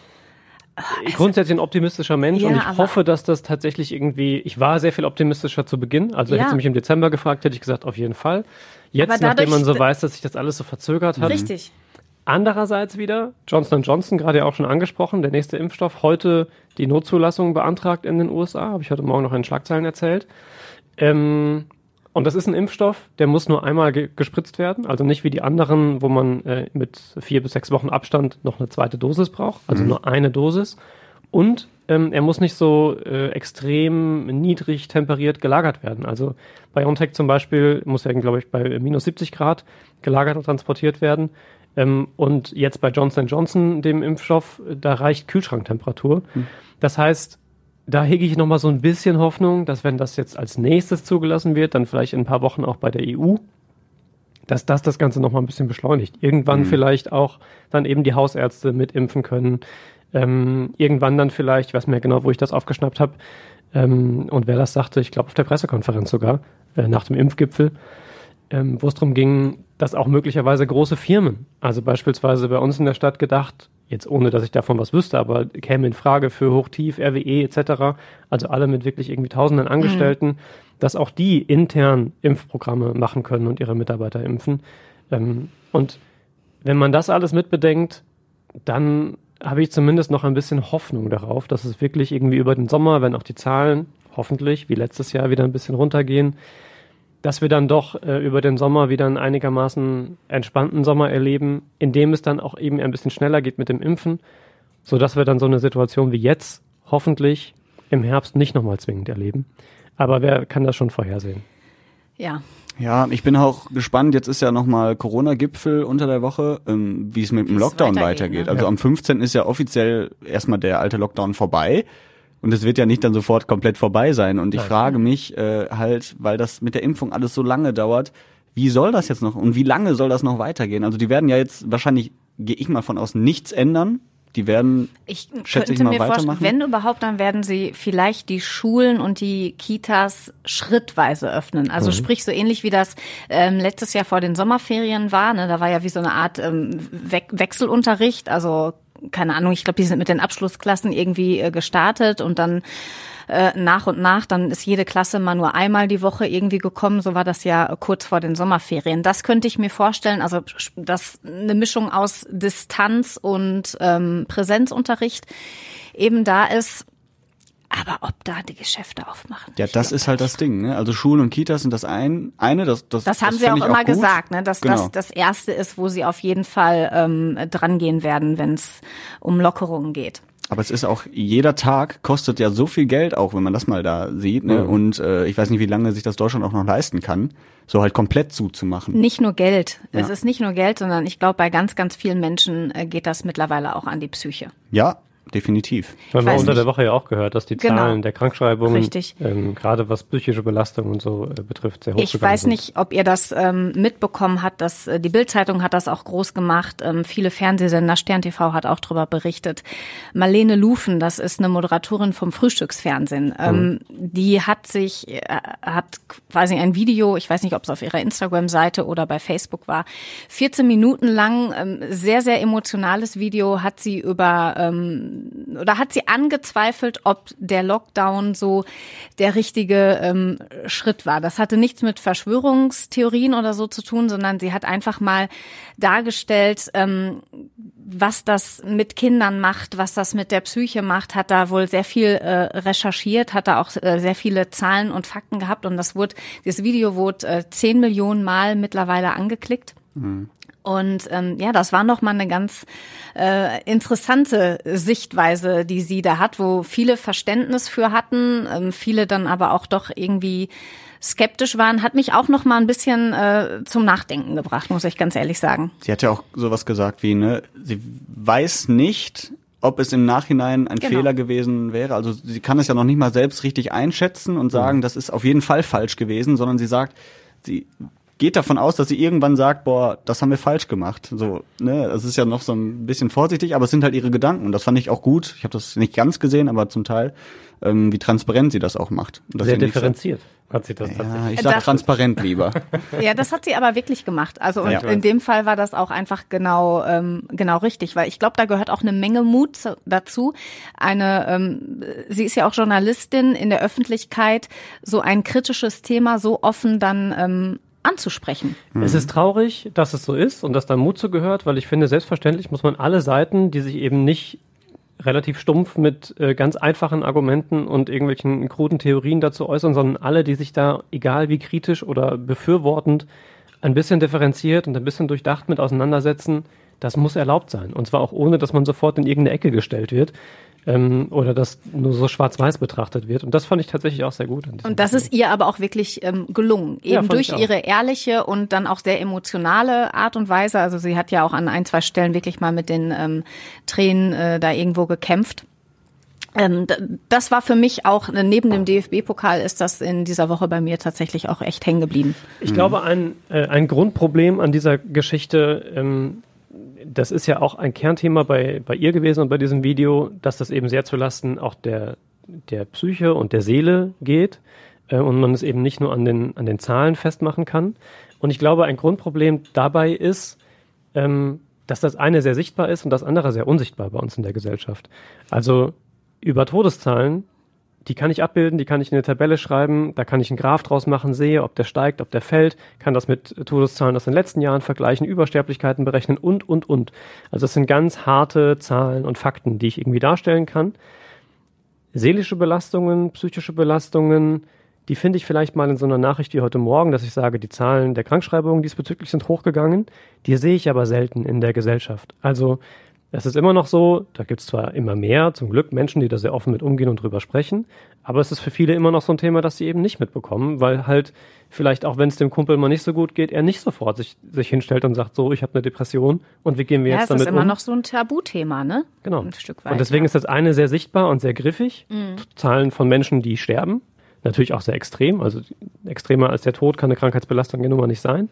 grundsätzlich ein optimistischer Mensch Ja, und ich hoffe, dass das tatsächlich irgendwie. Ich war sehr viel optimistischer zu Beginn. Also Ja. hätte sie mich im Dezember gefragt, hätte ich gesagt, auf jeden Fall. Jetzt, Aber nachdem man so dadurch- weiß, dass sich das alles so verzögert hat. Richtig. Andererseits wieder, Johnson Johnson, gerade ja auch schon angesprochen, der nächste Impfstoff, heute die Notzulassung beantragt in den USA, habe ich heute Morgen noch in Schlagzeilen erzählt. Ähm, und das ist ein Impfstoff, der muss nur einmal ge gespritzt werden, also nicht wie die anderen, wo man äh, mit vier bis sechs Wochen Abstand noch eine zweite Dosis braucht, also nur eine Dosis. Und ähm, er muss nicht so äh, extrem niedrig temperiert gelagert werden. Also BioNTech zum Beispiel muss ja, glaube ich, bei minus 70 Grad gelagert und transportiert werden. Ähm, und jetzt bei Johnson Johnson, dem Impfstoff, da reicht Kühlschranktemperatur. Das heißt, da hege ich nochmal so ein bisschen Hoffnung, dass wenn das jetzt als nächstes zugelassen wird, dann vielleicht in ein paar Wochen auch bei der EU, dass das das Ganze nochmal ein bisschen beschleunigt. Irgendwann vielleicht auch dann eben die Hausärzte mitimpfen können. Ähm, irgendwann dann vielleicht, ich weiß mehr genau, wo ich das aufgeschnappt habe, ähm, und wer das sagte, ich glaube auf der Pressekonferenz sogar, äh, nach dem Impfgipfel, ähm, wo es darum ging, dass auch möglicherweise große Firmen, also beispielsweise bei uns in der Stadt gedacht, jetzt ohne dass ich davon was wüsste, aber käme in Frage für Hochtief, RWE etc., also alle mit wirklich irgendwie tausenden Angestellten, dass auch die intern Impfprogramme machen können und ihre Mitarbeiter impfen. Ähm, und wenn man das alles mitbedenkt, dann habe ich zumindest noch ein bisschen Hoffnung darauf, dass es wirklich irgendwie über den Sommer, wenn auch die Zahlen hoffentlich wie letztes Jahr wieder ein bisschen runtergehen, dass wir dann doch äh, über den Sommer wieder einen einigermaßen entspannten Sommer erleben, in dem es dann auch eben ein bisschen schneller geht mit dem Impfen, so dass wir dann so eine Situation wie jetzt hoffentlich im Herbst nicht nochmal zwingend erleben. Aber wer kann das schon vorhersehen? Ja. Ja, ich bin auch gespannt. Jetzt ist ja nochmal Corona-Gipfel unter der Woche, ähm, wie es mit dem Lockdown weitergeht, weitergeht. ne? Also am 15. ist ja offiziell erstmal der alte Lockdown vorbei. Und es wird ja nicht dann sofort komplett vorbei sein. Und ich frage mich äh, halt, weil das mit der Impfung alles so lange dauert, wie soll das jetzt noch und wie lange soll das noch weitergehen? Also die werden ja jetzt wahrscheinlich, gehe ich mal von aus, nichts ändern. Die werden, Ich schätze ich könnte mal, mir vorstellen, weitermachen. wenn überhaupt, dann werden sie vielleicht die Schulen und die Kitas schrittweise öffnen. Also sprich so ähnlich wie das ähm, letztes Jahr vor den Sommerferien war. Ne? Da war ja wie so eine Art ähm, We Wechselunterricht. Also keine Ahnung, ich glaube, die sind mit den Abschlussklassen irgendwie äh, gestartet und dann äh, nach und nach, dann ist jede Klasse mal nur einmal die Woche irgendwie gekommen. So war das ja kurz vor den Sommerferien. Das könnte ich mir vorstellen, also dass eine Mischung aus Distanz und ähm, Präsenzunterricht eben da ist. Aber ob da die Geschäfte aufmachen? ja, das ist halt das Ding. Ne? Also Schulen und Kitas sind das ein, eine, das, das, Das haben sie auch immer gut. gesagt, ne? dass genau. das das erste ist, wo sie auf jeden Fall ähm, drangehen werden, wenn es um Lockerungen geht. Aber es ist auch, jeder Tag kostet ja so viel Geld, auch wenn man das mal da sieht. Ne? Und äh, ich weiß nicht, wie lange sich das Deutschland auch noch leisten kann, so halt komplett zuzumachen. Nicht nur Geld. Es Ja. ist nicht nur Geld, sondern ich glaube, bei ganz, ganz vielen Menschen äh, geht das mittlerweile auch an die Psyche. Ja, definitiv. Haben wir unter nicht. der Woche ja auch gehört, dass die Genau. Zahlen der Krankschreibungen, ähm, gerade was psychische Belastung und so äh, betrifft, sehr hoch Ich gegangen weiß sind. nicht, ob ihr das ähm, mitbekommen habt, dass äh, die Bildzeitung hat das auch groß gemacht. Ähm, viele Fernsehsender, Stern TV hat auch darüber berichtet. Marlene Lufen, das ist eine Moderatorin vom Frühstücksfernsehen. Ähm, Die hat sich, äh, hat quasi ein Video, ich weiß nicht, ob es auf ihrer Instagram-Seite oder bei Facebook war, 14 Minuten lang, ähm, sehr, sehr emotionales Video, hat sie über, ähm, oder hat sie angezweifelt, ob der Lockdown so der richtige ähm, Schritt war. Das hatte nichts mit Verschwörungstheorien oder so zu tun, sondern sie hat einfach mal dargestellt, ähm, was das mit Kindern macht, was das mit der Psyche macht, hat da wohl sehr viel äh, recherchiert, hat da auch äh, sehr viele Zahlen und Fakten gehabt und das wurde, das Video wurde äh, 10 Millionen Mal mittlerweile angeklickt. Und ähm, ja, das war noch mal eine ganz äh, interessante Sichtweise, die sie da hat, wo viele Verständnis für hatten, ähm, viele dann aber auch doch irgendwie skeptisch waren, hat mich auch noch mal ein bisschen äh, zum Nachdenken gebracht, muss ich ganz ehrlich sagen. Sie hat ja auch sowas gesagt wie, ne, sie weiß nicht, ob es im Nachhinein ein Genau. Fehler gewesen wäre. Also sie kann es ja noch nicht mal selbst richtig einschätzen und sagen, das ist auf jeden Fall falsch gewesen, sondern sie sagt, sie geht davon aus, dass sie irgendwann sagt, boah, das haben wir falsch gemacht. So, ne, das ist ja noch so ein bisschen vorsichtig, aber es sind halt ihre Gedanken. Und das fand ich auch gut. Ich habe das nicht ganz gesehen, aber zum Teil, ähm, wie transparent sie das auch macht. Und Sehr differenziert hat sie das Ja, tatsächlich. ich sag Das- transparent lieber. [laughs] Ja, das hat sie aber wirklich gemacht. Also und Ja. in dem Fall war das auch einfach genau ähm, genau richtig, weil ich glaube, da gehört auch eine Menge Mut zu- dazu. Eine, ähm, sie ist ja auch Journalistin in der Öffentlichkeit, so ein kritisches Thema so offen dann ähm, anzusprechen. Es ist traurig, dass es so ist und dass da Mut zu gehört, weil ich finde, selbstverständlich muss man alle Seiten, die sich eben nicht relativ stumpf mit äh, ganz einfachen Argumenten und irgendwelchen kruden Theorien dazu äußern, sondern alle, die sich da, egal wie kritisch oder befürwortend, ein bisschen differenziert und ein bisschen durchdacht mit auseinandersetzen, das muss erlaubt sein. Und zwar auch ohne, dass man sofort in irgendeine Ecke gestellt wird ähm, oder dass nur so schwarz-weiß betrachtet wird. Und das fand ich tatsächlich auch sehr gut. Und das Video. ist ihr aber auch wirklich ähm, gelungen. Ja, Eben ich durch ihre ehrliche und dann auch sehr emotionale Art und Weise. Also sie hat ja auch an ein, zwei Stellen wirklich mal mit den ähm, Tränen äh, da irgendwo gekämpft. Ähm, das war für mich auch, äh, neben dem DFB-Pokal ist das in dieser Woche bei mir tatsächlich auch echt hängen geblieben. Ich glaube, ein, äh, ein Grundproblem an dieser Geschichte, ähm, das ist ja auch ein Kernthema bei, bei ihr gewesen und bei diesem Video, dass das eben sehr zulasten auch der, der Psyche und der Seele geht äh, und man es eben nicht nur an den, an den Zahlen festmachen kann. Und ich glaube, ein Grundproblem dabei ist, ähm, dass das eine sehr sichtbar ist und das andere sehr unsichtbar bei uns in der Gesellschaft. Also über Todeszahlen, die kann ich abbilden, die kann ich in eine Tabelle schreiben, da kann ich einen Graph draus machen, sehe, ob der steigt, ob der fällt, kann das mit Todeszahlen aus den letzten Jahren vergleichen, Übersterblichkeiten berechnen und, und, und. Also es sind ganz harte Zahlen und Fakten, die ich irgendwie darstellen kann. Seelische Belastungen, psychische Belastungen, die finde ich vielleicht mal in so einer Nachricht wie heute Morgen, dass ich sage, die Zahlen der Krankschreibungen diesbezüglich sind hochgegangen. Die sehe ich aber selten in der Gesellschaft. Also es ist immer noch so, da gibt es zwar immer mehr, zum Glück, Menschen, die da sehr offen mit umgehen und drüber sprechen, aber es ist für viele immer noch so ein Thema, das sie eben nicht mitbekommen, weil halt vielleicht auch wenn es dem Kumpel mal nicht so gut geht, er nicht sofort sich, sich hinstellt und sagt, so, ich habe eine Depression und wie gehen wir Ja, jetzt es ist damit immer um? noch so ein Tabuthema, ne? Genau. Ein Stück weit. und deswegen ja. ist das eine sehr sichtbar und sehr griffig. Mhm. Zahlen von Menschen, die sterben. Natürlich auch sehr extrem. Also extremer als der Tod kann eine Krankheitsbelastung ja nun mal nicht sein.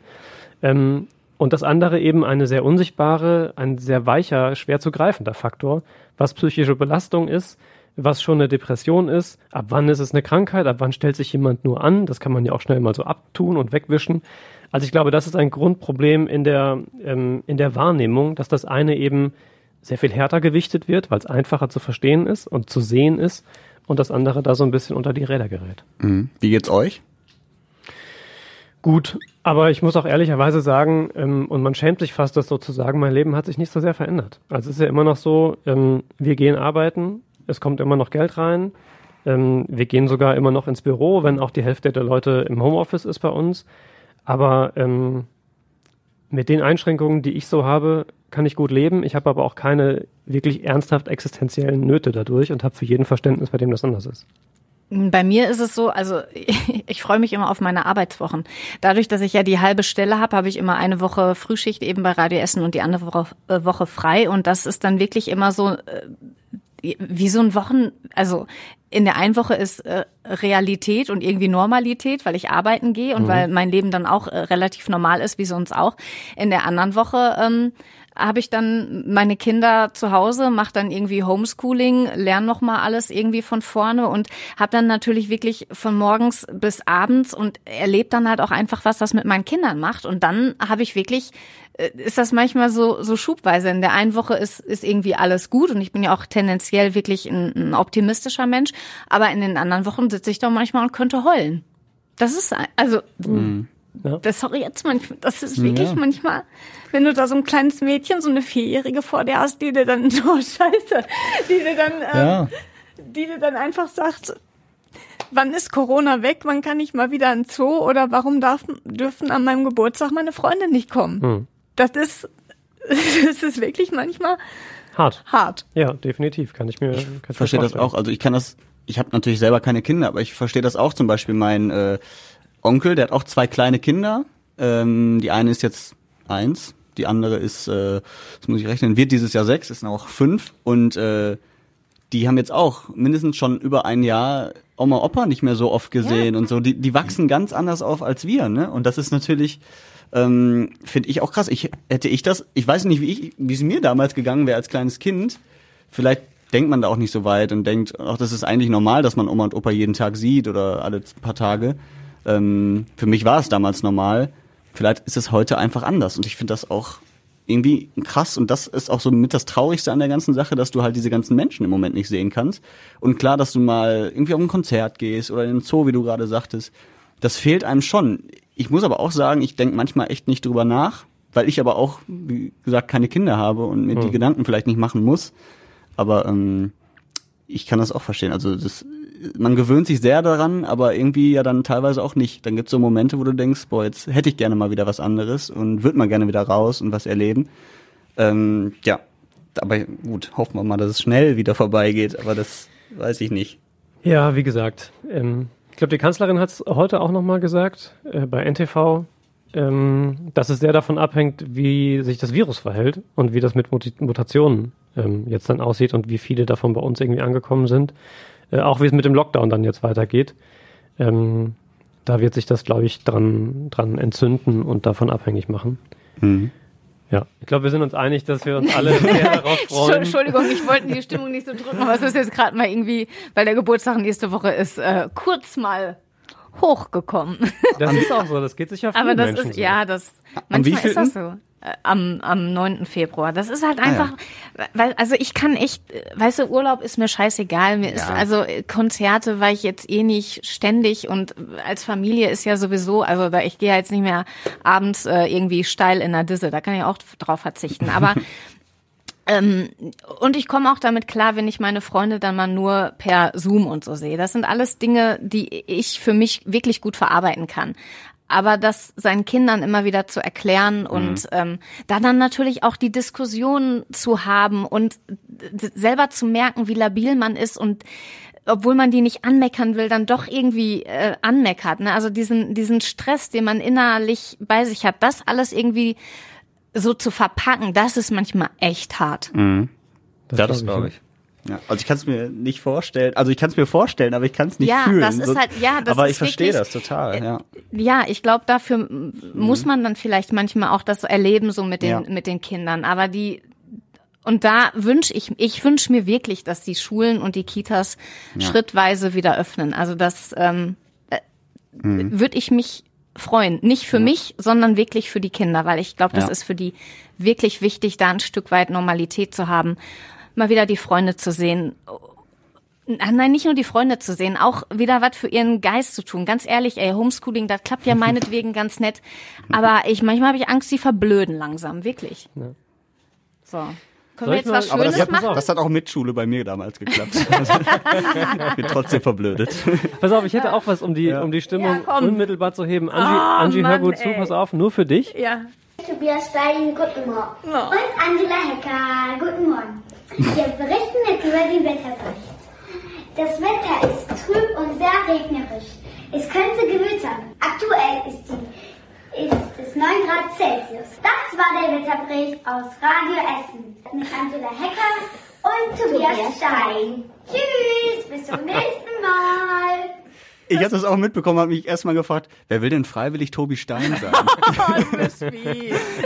Ähm, und das andere eben eine sehr unsichtbare, ein sehr weicher, schwer zu greifender Faktor, was psychische Belastung ist, was schon eine Depression ist, ab wann ist es eine Krankheit, ab wann stellt sich jemand nur an, das kann man ja auch schnell mal so abtun und wegwischen. Also ich glaube, das ist ein Grundproblem in der, ähm, in der Wahrnehmung, dass das eine eben sehr viel härter gewichtet wird, weil es einfacher zu verstehen ist und zu sehen ist und das andere da so ein bisschen unter die Räder gerät. Mhm. Wie geht's euch? Gut, aber ich muss auch ehrlicherweise sagen, ähm, und man schämt sich fast, das so zu sagen, mein Leben hat sich nicht so sehr verändert. Also es ist ja immer noch so, ähm, wir gehen arbeiten, es kommt immer noch Geld rein, ähm, wir gehen sogar immer noch ins Büro, wenn auch die Hälfte der Leute im Homeoffice ist bei uns. Aber ähm, mit den Einschränkungen, die ich so habe, kann ich gut leben. Ich habe aber auch keine wirklich ernsthaft existenziellen Nöte dadurch und habe für jeden Verständnis, bei dem das anders ist. Bei mir ist es so, also [laughs] ich freue mich immer auf meine Arbeitswochen. Dadurch, dass ich ja die halbe Stelle habe, habe ich immer eine Woche Frühschicht eben bei Radio Essen und die andere Woche, äh, frei. Und das ist dann wirklich immer so äh, wie so ein Wochen, also in der einen Woche ist äh, Realität und irgendwie Normalität, weil ich arbeiten gehe und weil mein Leben dann auch äh, relativ normal ist, wie sonst auch. In der anderen Woche ähm, habe ich dann meine Kinder zu Hause, mache dann irgendwie Homeschooling, lerne noch mal alles irgendwie von vorne und habe dann natürlich wirklich von morgens bis abends und erlebe dann halt auch einfach, was das mit meinen Kindern macht. Und dann habe ich wirklich, äh, ist das manchmal so so schubweise. In der einen Woche ist ist irgendwie alles gut und ich bin ja auch tendenziell wirklich ein, ein optimistischer Mensch, aber in den anderen Wochen sitze ich doch manchmal und könnte heulen. Das ist also Ja. das sorry jetzt manchmal, das ist wirklich Ja. manchmal, wenn du da so ein kleines Mädchen, so eine Vierjährige vor dir hast, die dir dann, [laughs] oh Scheiße, die dir dann, ähm, die dir dann einfach sagt, wann ist Corona weg, wann kann ich mal wieder in den Zoo oder warum darf, dürfen an meinem Geburtstag meine Freunde nicht kommen? Hm. das ist, [laughs] das ist wirklich manchmal Hart. hart. Ja, definitiv. Kann ich mir, kann ich mir verstehe das auch. Also ich kann das, ich habe natürlich selber keine Kinder, aber ich verstehe das auch zum Beispiel. Mein äh, Onkel, der hat auch zwei kleine Kinder. Ähm, die eine ist jetzt eins, die andere ist, äh, das muss ich rechnen, wird dieses Jahr sechs, ist auch fünf. Und äh, die haben jetzt auch mindestens schon über ein Jahr Oma Opa nicht mehr so oft gesehen und so. Die, die wachsen ganz anders auf als wir, ne? Und das ist natürlich, ähm, finde ich auch krass. Ich hätte ich das, ich weiß nicht, wie ich, wie es mir damals gegangen wäre als kleines Kind. Vielleicht denkt man da auch nicht so weit und denkt, ach, das ist eigentlich normal, dass man Oma und Opa jeden Tag sieht oder alle paar Tage. Ähm, für mich war es damals normal. Vielleicht ist es heute einfach anders und ich finde das auch irgendwie krass und das ist auch so mit das Traurigste an der ganzen Sache, dass du halt diese ganzen Menschen im Moment nicht sehen kannst. Und klar, dass du mal irgendwie auf ein Konzert gehst oder in den Zoo, wie du gerade sagtest, das fehlt einem schon. Ich muss aber auch sagen, ich denke manchmal echt nicht drüber nach, weil ich aber auch, wie gesagt, keine Kinder habe und mir die Gedanken vielleicht nicht machen muss. Aber ähm, ich kann das auch verstehen. Also das, man gewöhnt sich sehr daran, aber irgendwie ja dann teilweise auch nicht. Dann gibt's so Momente, wo du denkst, boah, jetzt hätte ich gerne mal wieder was anderes und würde mal gerne wieder raus und was erleben. Ähm, ja, aber gut, hoffen wir mal, dass es schnell wieder vorbeigeht, aber das weiß ich nicht. Ja, wie gesagt, ähm, ich glaube, die Kanzlerin hat es heute auch nochmal gesagt äh, bei NTV, ähm, dass es sehr davon abhängt, wie sich das Virus verhält und wie das mit Mutationen ähm, jetzt dann aussieht und wie viele davon bei uns irgendwie angekommen sind. Äh, auch wie es mit dem Lockdown dann jetzt weitergeht. Ähm, da wird sich das, glaube ich, dran, dran entzünden und davon abhängig machen. Ja, ich glaube, wir sind uns einig, dass wir uns alle [laughs] sehr darauf freuen. Entschuldigung, ich wollte die Stimmung nicht so drücken, aber es ist jetzt gerade mal irgendwie, weil der Geburtstag nächste Woche ist, äh, kurz mal hochgekommen. Das [laughs] ist auch so, das geht sicher vielen Aber das Menschen ist, so. ja, das, manchmal ist das so. Äh, Am, am 9. Februar. Das ist halt Ah, ja. einfach, weil, also ich kann echt, weißt du, Urlaub ist mir scheißegal. Mir ist, Ja. also äh, Konzerte war ich jetzt eh nicht ständig und als Familie ist ja sowieso, also da, ich gehe jetzt nicht mehr abends äh, irgendwie steil in der Disse, da kann ich auch drauf verzichten. Aber [laughs] ähm, und ich komme auch damit klar, wenn ich meine Freunde dann mal nur per Zoom und so sehe. Das sind alles Dinge, die ich für mich wirklich gut verarbeiten kann. Aber das seinen Kindern immer wieder zu erklären und ähm, da dann natürlich auch die Diskussion zu haben und selber zu merken, wie labil man ist und obwohl man die nicht anmeckern will, dann doch irgendwie äh, anmeckert. Ne? Also diesen, diesen Stress, den man innerlich bei sich hat, das alles irgendwie so zu verpacken, das ist manchmal echt hart. Das, glaube ich. Ja, also ich kann es mir nicht vorstellen. Also ich kann es mir vorstellen, aber ich kann es nicht Ja, fühlen. das ist halt- ja, das aber ist ich verstehe wirklich- das total. Ja. Ja, ich glaube, dafür m- muss man dann vielleicht manchmal auch das erleben, so mit den, Ja. mit den Kindern. Aber die, und da wünsche ich, ich wünsche mir wirklich, dass die Schulen und die Kitas schrittweise wieder öffnen. Also das ähm, äh, Mhm. würde ich mich freuen. Nicht für mich, sondern wirklich für die Kinder, weil ich glaube, das Ja. ist für die wirklich wichtig, da ein Stück weit Normalität zu haben, mal wieder die Freunde zu sehen. Ah, Nein, nicht nur die Freunde zu sehen, auch wieder was für ihren Geist zu tun. Ganz ehrlich, ey, Homeschooling, das klappt ja [laughs] meinetwegen ganz nett. Aber ich manchmal habe ich Angst, sie verblöden langsam, wirklich. So. Können Soll wir ich jetzt mal- was Aber das Schönes hat, machen? das hat auch mit Schule bei mir damals geklappt. [laughs] Ich bin trotzdem verblödet. [laughs] Pass auf, ich hätte auch was, um die, Ja. um die Stimmung Ja, unmittelbar zu heben. Angie, Oh, Angie hör Mann, gut zu, ey. pass auf, nur für dich. Ja. Tobias Stein, guten Morgen. Und Angela Hecker, guten Morgen. Wir berichten jetzt über den Wetterbericht. Das Wetter ist trüb und sehr regnerisch. Es könnte gewittern. Aktuell ist, die, ist es 9 Grad Celsius. Das war der Wetterbericht aus Radio Essen mit Angela Hecker und Tobias Stein. Tschüss, bis zum nächsten Mal. Ich habe das auch mitbekommen, habe mich erstmal gefragt, wer will denn freiwillig Tobi Stein sein? [laughs]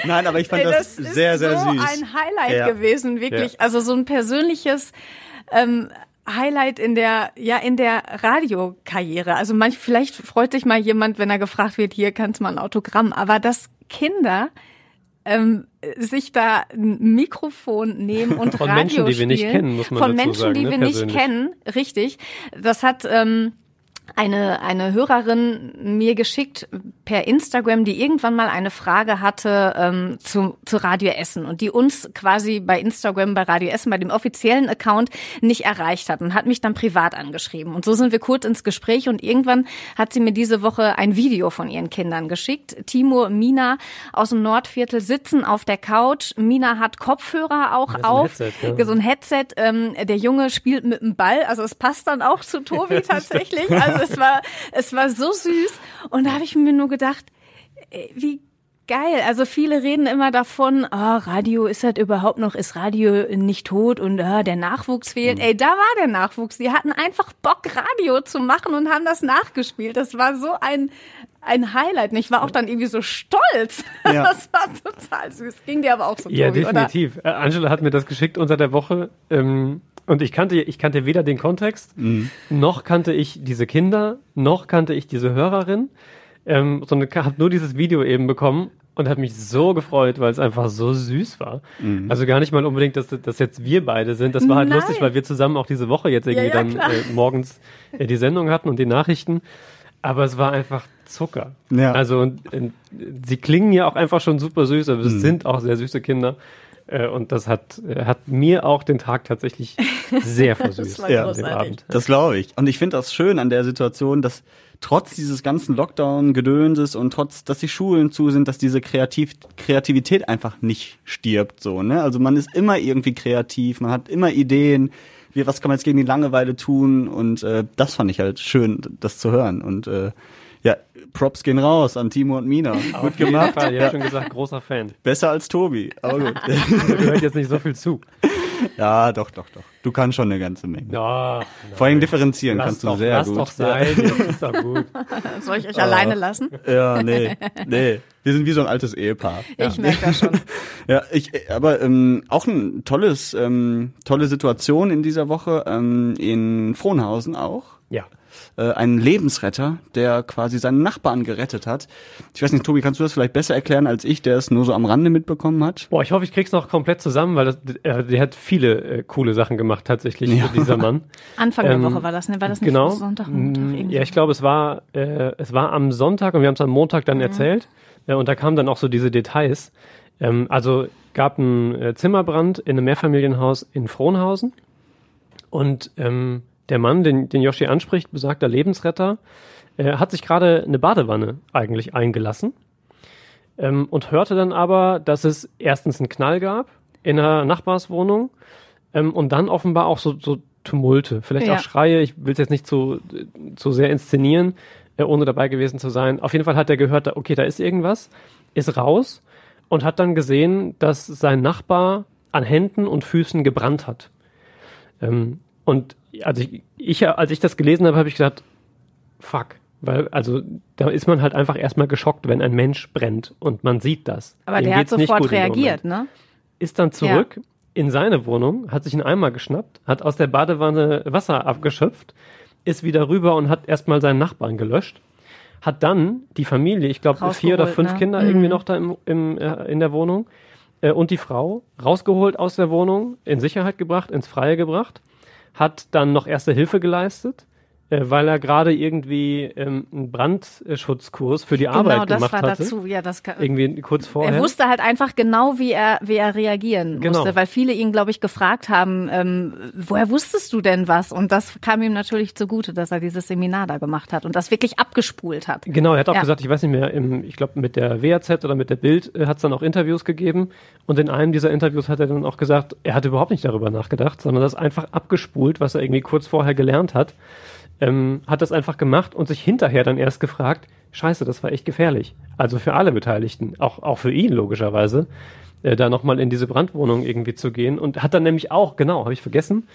Nein, aber ich fand Ey, das, ist sehr, sehr so süß. ein Highlight Ja. gewesen, wirklich. Also so ein persönliches ähm, Highlight in der, ja, in der Radiokarriere. Also manch, vielleicht freut sich mal jemand, wenn er gefragt wird, hier kannst du mal ein Autogramm. Aber dass Kinder ähm, sich da ein Mikrofon nehmen und [laughs] Von Radio Menschen, die wir nicht spielen, kennen, muss man Von dazu Menschen, sagen, die ne, wir nicht persönlich. kennen, richtig. Das hat ähm, eine, eine Hörerin mir geschickt per Instagram, die irgendwann mal eine Frage hatte ähm, zu, zu Radio Essen und die uns quasi bei Instagram, bei Radio Essen, bei dem offiziellen Account nicht erreicht hat und hat mich dann privat angeschrieben. Und so sind wir kurz ins Gespräch und irgendwann hat sie mir diese Woche ein Video von ihren Kindern geschickt. Timo, Mina aus dem Nordviertel sitzen auf der Couch. Mina hat Kopfhörer auch Ja, so ein auf, Headset, ja. so ein Headset. Ähm, der Junge spielt mit dem Ball, also es passt dann auch zu Tobi [laughs] tatsächlich. Also es war, es war so süß. Und da habe ich mir nur gedacht, ey, wie geil. Also viele reden immer davon, ah, Radio ist halt überhaupt noch, ist Radio nicht tot und ah, der Nachwuchs fehlt. Mhm. Ey, da war der Nachwuchs. Die hatten einfach Bock, Radio zu machen und haben das nachgespielt. Das war so ein, ein Highlight. Und ich war auch dann irgendwie so stolz. [laughs] Ja. Das war total süß. Ging dir aber auch so, Ja, Tobi, oder? definitiv. Äh, Angela hat mir das geschickt unter der Woche. Ähm, und ich kannte, ich kannte weder den Kontext, noch kannte ich diese Kinder, noch kannte ich diese Hörerin, ähm, sondern habe nur dieses Video eben bekommen und habe mich so gefreut, weil es einfach so süß war. Also gar nicht mal unbedingt, dass, dass jetzt wir beide sind. Das war halt Nein. lustig, weil wir zusammen auch diese Woche jetzt irgendwie ja, dann klar. äh, morgens äh, die Sendung hatten und die Nachrichten. Aber es war einfach Zucker. Ja. Also und, und, sie klingen ja auch einfach schon super süß, aber es sind auch sehr süße Kinder. Äh, und das hat, äh, hat mir auch den Tag tatsächlich [laughs] sehr versüßt war Ja. Abend. Das glaube ich. Und ich finde das schön an der Situation, dass trotz dieses ganzen Lockdown-Gedönses und trotz, dass die Schulen zu sind, dass diese Kreativ Kreativität einfach nicht stirbt, so, ne? Also man ist immer irgendwie kreativ, man hat immer Ideen, wie, was kann man jetzt gegen die Langeweile tun und äh, das fand ich halt schön, das zu hören und äh, ja, Props gehen raus an Timo und Mina. Gut gemacht. Fall, ich habe schon gesagt, großer Fan. Besser als Tobi. Aber gut. [laughs] Mir gehört jetzt nicht so viel zu. [laughs] ja, doch, doch, doch. Du kannst schon eine ganze Menge. Ja, Vor allem differenzieren lass kannst doch, du sehr lass gut. doch sein, jetzt ist doch gut. [laughs] Soll ich euch alleine lassen? Ja, nee, nee. Wir sind wie so ein altes Ehepaar. Ich merke das schon. [laughs] Ja, ich, aber ähm, auch ein tolles, ähm, tolle Situation in dieser Woche ähm, in Frohnhausen auch. Ja. Äh, ein Lebensretter, der quasi seinen Nachbarn gerettet hat. Ich weiß nicht, Tobi, kannst du das vielleicht besser erklären als ich, der es nur so am Rande mitbekommen hat? Boah, ich hoffe, ich krieg's noch komplett zusammen, weil das, äh, der hat viele äh, coole Sachen gemacht tatsächlich, Ja. dieser Mann. [laughs] Anfang der Ähm, Woche war das, ne? War das nicht genau. Sonntag, Montag? Irgendwie Ja, ich glaube, es war, äh, es war am Sonntag und wir haben es am Montag dann erzählt. Äh, und da kamen dann auch so diese Details. Ähm, also gab einen äh, Zimmerbrand in einem Mehrfamilienhaus in Frohnhausen. Und ähm, der Mann, den, den Yoshi anspricht, besagter Lebensretter, äh, hat sich gerade eine Badewanne eigentlich eingelassen. Ähm, und hörte dann aber, dass es erstens einen Knall gab in einer Nachbarswohnung ähm, und dann offenbar auch so, so Tumulte, vielleicht Ja. auch Schreie. Ich will es jetzt nicht zu, zu sehr inszenieren, äh, ohne dabei gewesen zu sein. Auf jeden Fall hat er gehört, da- okay, da ist irgendwas, ist raus und hat dann gesehen, dass sein Nachbar an Händen und Füßen gebrannt hat. Ähm, und also ich, ich, als ich das gelesen habe, habe ich gedacht, fuck. Weil, also, da ist man halt einfach erstmal geschockt, wenn ein Mensch brennt und man sieht das. Aber Dem der hat sofort reagiert, ne? Ist dann zurück in seine Wohnung, hat sich einen Eimer geschnappt, hat aus der Badewanne Wasser abgeschöpft, ist wieder rüber und hat erstmal seinen Nachbarn gelöscht. Hat dann die Familie, ich glaube vier oder fünf ne? Kinder Mhm. irgendwie noch da im, im, äh, in der Wohnung äh, und die Frau rausgeholt aus der Wohnung, in Sicherheit gebracht, ins Freie gebracht, hat dann noch erste Hilfe geleistet, weil er gerade irgendwie ähm, einen Brandschutzkurs für die Arbeit Genau, das gemacht war hatte. dazu. Ja, das kann, Irgendwie kurz vorher. Er wusste halt einfach genau, wie er, wie er reagieren Genau. musste, weil viele ihn, glaube ich, gefragt haben, ähm, woher wusstest du denn was? Und das kam ihm natürlich zugute, dass er dieses Seminar da gemacht hat und das wirklich abgespult hat. Genau, er hat auch Ja. gesagt, ich weiß nicht mehr, im, ich glaube mit der WAZ oder mit der Bild äh, hat es dann auch Interviews gegeben und in einem dieser Interviews hat er dann auch gesagt, er hat überhaupt nicht darüber nachgedacht, sondern das einfach abgespult, was er irgendwie kurz vorher gelernt hat, ähm, hat das einfach gemacht und sich hinterher dann erst gefragt, scheiße, das war echt gefährlich. Also für alle Beteiligten, auch, auch für ihn logischerweise, äh, da nochmal in diese Brandwohnung irgendwie zu gehen und hat dann nämlich auch, genau, habe ich vergessen,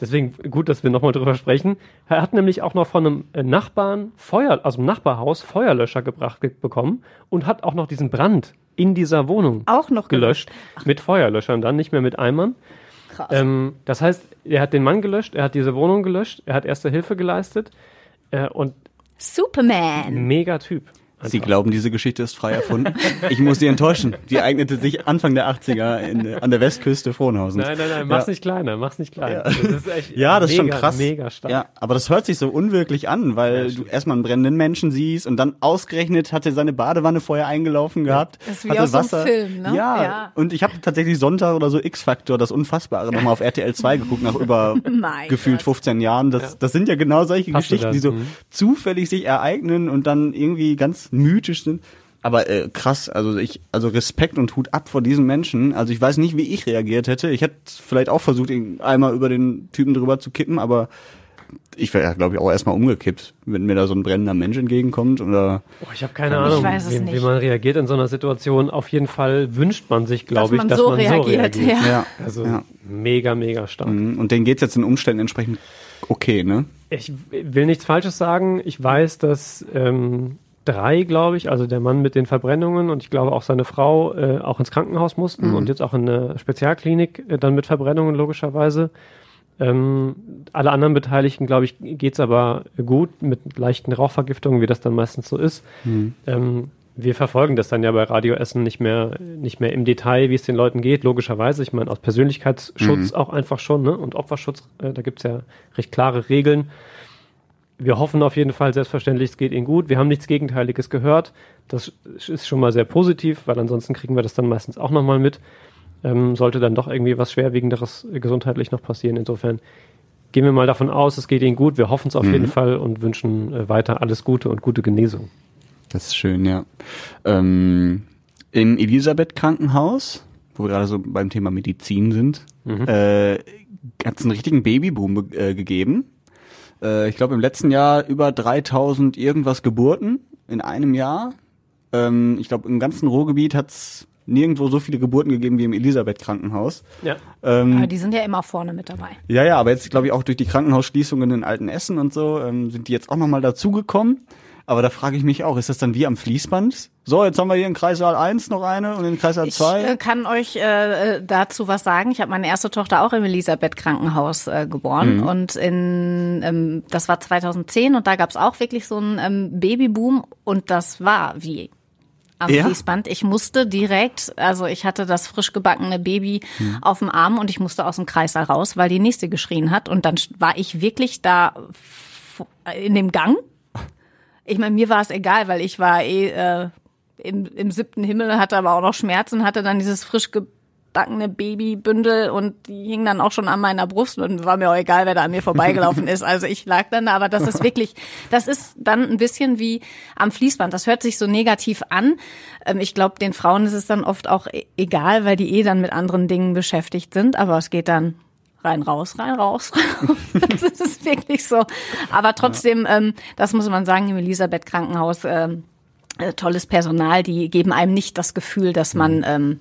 Deswegen gut, dass wir nochmal drüber sprechen. Er hat nämlich auch noch von einem äh, Nachbarn Feuer, aus dem Nachbarhaus Feuerlöscher gebracht ge- bekommen und hat auch noch diesen Brand in dieser Wohnung Auch noch gelöscht. Mit Feuerlöschern dann, nicht mehr mit Eimern. Krass. Ähm, das heißt, er hat den Mann gelöscht, er hat diese Wohnung gelöscht, er hat erste Hilfe geleistet äh, und Superman. mega Typ. Sie glauben, diese Geschichte ist frei erfunden? ich muss Sie enttäuschen. Die eignete sich Anfang der 80er in, an der Westküste Frohnhausens. Nein, nein, nein, mach's nicht kleiner, mach's nicht kleiner. Ja. Das ist echt Ja, das mega, ist schon krass. mega stark. Ja, aber das hört sich so unwirklich an, weil du erstmal einen brennenden Menschen siehst und dann ausgerechnet hat er seine Badewanne vorher eingelaufen gehabt. Das ist wie hatte aus so einem Wasser. Film, ne? Ja, Ja. und ich habe tatsächlich Sonntag oder so X-Factor, das Unfassbare, nochmal auf RTL 2 geguckt, nach über [laughs] Mein gefühlt Gott. 15 Jahren. Das, das sind ja genau solche Hast Geschichten, die so Mhm. zufällig sich ereignen und dann irgendwie ganz mythisch sind. Aber äh, krass, also ich, also Respekt und Hut ab vor diesen Menschen. Also ich weiß nicht, wie ich reagiert hätte. Ich hätte vielleicht auch versucht, ihn einmal über den Typen drüber zu kippen, aber ich wäre, ja, glaube ich, auch erstmal umgekippt, wenn mir da so ein brennender Mensch entgegenkommt oder Oh, ich habe keine Ich Ahnung, weiß es wie, nicht. wie man reagiert in so einer Situation. Auf jeden Fall wünscht man sich, glaube ich, man dass so man reagiert, so reagiert. ja. ja. Also ja. mega, mega stark. Mhm. Und denen geht's jetzt in Umständen entsprechend okay, ne? Ich will nichts Falsches sagen. Ich weiß, dass ähm, drei, glaube ich, also der Mann mit den Verbrennungen und ich glaube auch seine Frau äh, auch ins Krankenhaus mussten und jetzt auch in eine Spezialklinik äh, dann mit Verbrennungen logischerweise. Ähm, alle anderen Beteiligten, glaube ich, geht's aber gut mit leichten Rauchvergiftungen, wie das dann meistens so ist. Ähm, wir verfolgen das dann ja bei Radio Essen nicht mehr, nicht mehr im Detail, wie es den Leuten geht, logischerweise. Ich meine, aus Persönlichkeitsschutz auch einfach schon, ne? Und Opferschutz, äh, da gibt's ja recht klare Regeln. Wir hoffen auf jeden Fall selbstverständlich, es geht Ihnen gut. Wir haben nichts Gegenteiliges gehört. Das ist schon mal sehr positiv, weil ansonsten kriegen wir das dann meistens auch nochmal mit. Ähm, sollte dann doch irgendwie was Schwerwiegenderes äh, gesundheitlich noch passieren. Insofern gehen wir mal davon aus, es geht Ihnen gut. Wir hoffen es auf jeden Fall und wünschen äh, weiter alles Gute und gute Genesung. Das ist schön, ja. Ähm, Im Elisabeth-Krankenhaus, wo wir gerade so beim Thema Medizin sind, äh, hat es einen richtigen Babyboom äh, gegeben. Äh, ich glaube im letzten Jahr über 3000 irgendwas Geburten in einem Jahr. Ähm, ich glaube im ganzen Ruhrgebiet hat es nirgendwo so viele Geburten gegeben wie im Elisabeth-Krankenhaus. Ja. Ähm, Aber die sind ja immer vorne mit dabei. ja, ja, aber jetzt glaube ich auch durch die Krankenhausschließungen in Altenessen und so ähm, sind die jetzt auch nochmal dazugekommen. Aber da frage ich mich auch, ist das dann wie am Fließband? So, jetzt haben wir hier in Kreissaal 1 noch eine und in Kreissaal Ich 2. äh, kann euch äh, äh, dazu was sagen. Ich habe meine erste Tochter auch im Elisabeth Krankenhaus äh, geboren Mhm. und in ähm, das war 2010 und da gab es auch wirklich so einen ähm, Babyboom und das war wie am Ja? Fließband. Ich musste direkt, also ich hatte das frisch gebackene Baby Mhm. auf dem Arm und ich musste aus dem Kreissaal raus, weil die nächste geschrien hat und dann war ich wirklich da in dem Gang. Ich meine, mir war es egal, weil ich war eh äh, im, im siebten Himmel, hatte aber auch noch Schmerzen, hatte dann dieses frisch gebackene Babybündel und die hing dann auch schon an meiner Brust und war mir auch egal, wer da an mir vorbeigelaufen [laughs] ist. Also ich lag dann da, aber das ist wirklich, das ist dann ein bisschen wie am Fließband. Das hört sich so negativ an. Ähm, Ich glaube, den Frauen ist es dann oft auch e- egal, weil die eh dann mit anderen Dingen beschäftigt sind, aber es geht dann rein, raus, rein, raus. [laughs] das ist wirklich so. Aber trotzdem, ähm, das muss man sagen, im Elisabeth Krankenhaus, ähm, äh, tolles Personal, die geben einem nicht das Gefühl, dass man ähm,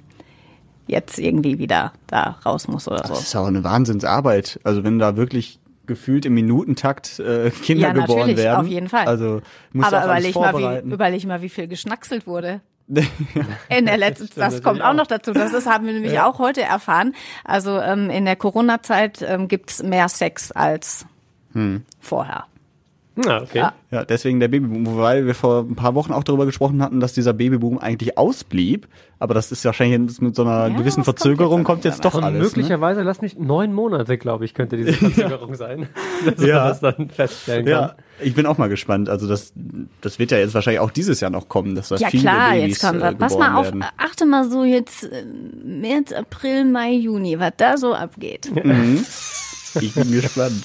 jetzt irgendwie wieder da raus muss oder so. Das ist auch eine Wahnsinnsarbeit. Also wenn da wirklich gefühlt im Minutentakt äh, Kinder Ja, geboren werden. auf jeden Fall. Also musst Aber überleg mal, wie, überleg mal, wie viel geschnackselt wurde. [laughs] In der letzten, stimmt das kommt auch noch dazu. Das ist, haben wir nämlich auch heute erfahren. Also ähm, in der Corona-Zeit ähm, gibt's mehr Sex als vorher. Ja, okay. Ja. Ja, deswegen der Babyboom, wobei wir vor ein paar Wochen auch darüber gesprochen hatten, dass dieser Babyboom eigentlich ausblieb. Aber das ist wahrscheinlich jetzt mit so einer Ja, gewissen das kommt Verzögerung jetzt kommt jetzt doch alles. Ne? möglicherweise, lass mich neun Monate, glaube ich, könnte diese [laughs] Verzögerung sein, [laughs] dass Ja. man das dann feststellen kann. Ja, ich bin auch mal gespannt. Also das, das wird ja jetzt wahrscheinlich auch dieses Jahr noch kommen, dass da Ja viele klar, Babys jetzt kommt äh, Pass geboren mal auf, werden. achte mal so jetzt äh, März, April, Mai, Juni, was da so abgeht. Ich bin gespannt.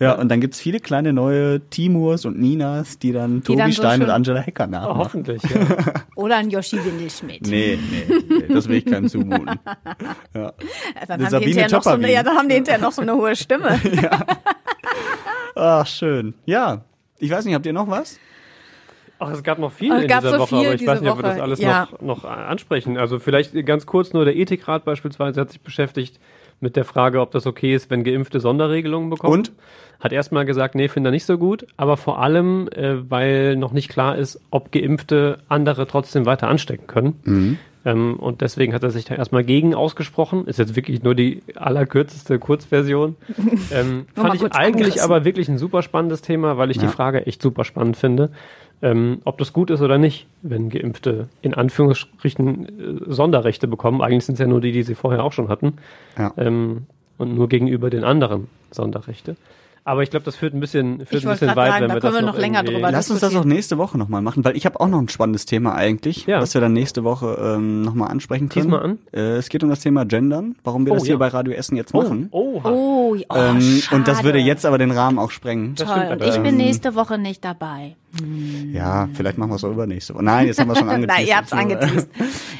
Ja, und dann gibt's viele kleine neue Timurs und Ninas, die dann Tobi dann so Stein und Angela Hecker Oh, nachmachen. hoffentlich, ja. [laughs] Oder ein Yoshi Windelschmidt. Nee, nee, nee, das will ich keinem zumuten. [laughs] Ja. Dann haben, die Sabine noch so eine, ja, dann haben die hinterher noch so eine hohe Stimme. [laughs] Ach, schön. Ja, ich weiß nicht, habt ihr noch was? Ach, es gab noch viel Es in dieser so Woche, viel aber ich weiß nicht, ob wir das alles ja. noch, noch ansprechen. Also vielleicht ganz kurz nur der Ethikrat beispielsweise hat sich beschäftigt mit der Frage, ob das okay ist, wenn Geimpfte Sonderregelungen bekommen. Und? Hat erstmal gesagt, nee, finde er nicht so gut, aber vor allem, äh, weil noch nicht klar ist, ob Geimpfte andere trotzdem weiter anstecken können. Ähm, und deswegen hat er sich da erstmal gegen ausgesprochen. Ist jetzt wirklich nur die allerkürzeste Kurzversion. [laughs] Ähm, fand ich eigentlich aber wirklich ein super spannendes Thema, weil ich Ja. die Frage echt super spannend finde. ähm, ob das gut ist oder nicht, wenn Geimpfte in Anführungsstrichen äh, Sonderrechte bekommen. Eigentlich sind es ja nur die, die sie vorher auch schon hatten. Ja. Ähm, und nur gegenüber den anderen Sonderrechte. Aber ich glaube, das führt ein bisschen, führt Ich ein bisschen weit, sagen, wenn da wir können das wir noch länger drüber Lass uns das auch nächste Woche nochmal machen, weil ich habe auch noch ein spannendes Thema eigentlich, Ja. das wir dann nächste Woche ähm, nochmal ansprechen können. Mal an. Äh, es geht um das Thema Gendern, warum wir Oh, das hier ja. bei Radio Essen jetzt Oh, machen. oh, Oh, oh ähm, schade. und das würde jetzt aber den Rahmen auch sprengen. Das Toll. Und ich bin ähm, nächste Woche nicht dabei. Ja, vielleicht machen wir es auch übernächste Woche. Nein, jetzt haben wir schon [laughs] angeteased. Nein, ihr habt's angeteased.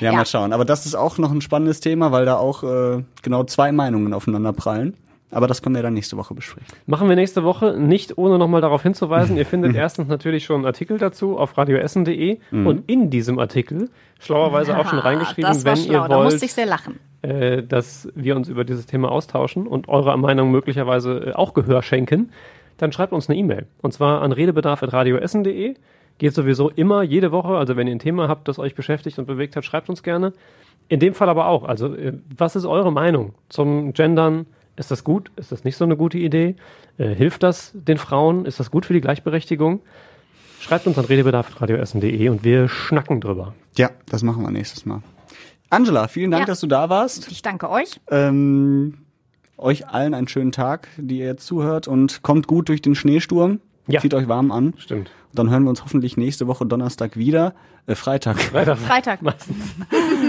ja, [laughs] Ja. mal schauen. Aber das ist auch noch ein spannendes Thema, weil da auch äh, genau zwei Meinungen aufeinander prallen. Aber das können wir dann nächste Woche besprechen. Machen wir nächste Woche, nicht ohne nochmal darauf hinzuweisen. Ihr findet [laughs] erstens natürlich schon einen Artikel dazu auf radioessen.de und in diesem Artikel schlauerweise auch schon reingeschrieben, das war wenn schlau. ihr Da musste wollt, ich sehr lachen. äh, dass wir uns über dieses Thema austauschen und eurer Meinung möglicherweise äh, auch Gehör schenken, dann schreibt uns eine E-Mail. Und zwar an redebedarf.radioessen.de. Geht sowieso immer, jede Woche. Also wenn ihr ein Thema habt, das euch beschäftigt und bewegt hat, schreibt uns gerne. In dem Fall aber auch. Also äh, was ist eure Meinung zum Gendern? Ist das gut? Ist das nicht so eine gute Idee? Äh, hilft das den Frauen? Ist das gut für die Gleichberechtigung? Schreibt uns an redebedarf.radioessen.de und wir schnacken drüber. Ja, das machen wir nächstes Mal. Angela, vielen Dank, Ja. dass du da warst. Ich danke euch. Ähm, euch allen einen schönen Tag, die ihr jetzt zuhört und kommt gut durch den Schneesturm. Ja. Zieht euch warm an. Stimmt. Dann hören wir uns hoffentlich nächste Woche Donnerstag wieder. Äh, Freitag. Freitag. Freitag. [laughs] Meistens.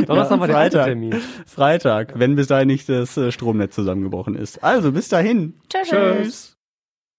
Donnerstag war der Freitag. Termin. Freitag, wenn bis dahin nicht das äh, Stromnetz zusammengebrochen ist. Also bis dahin. Tschüss. Tschüss.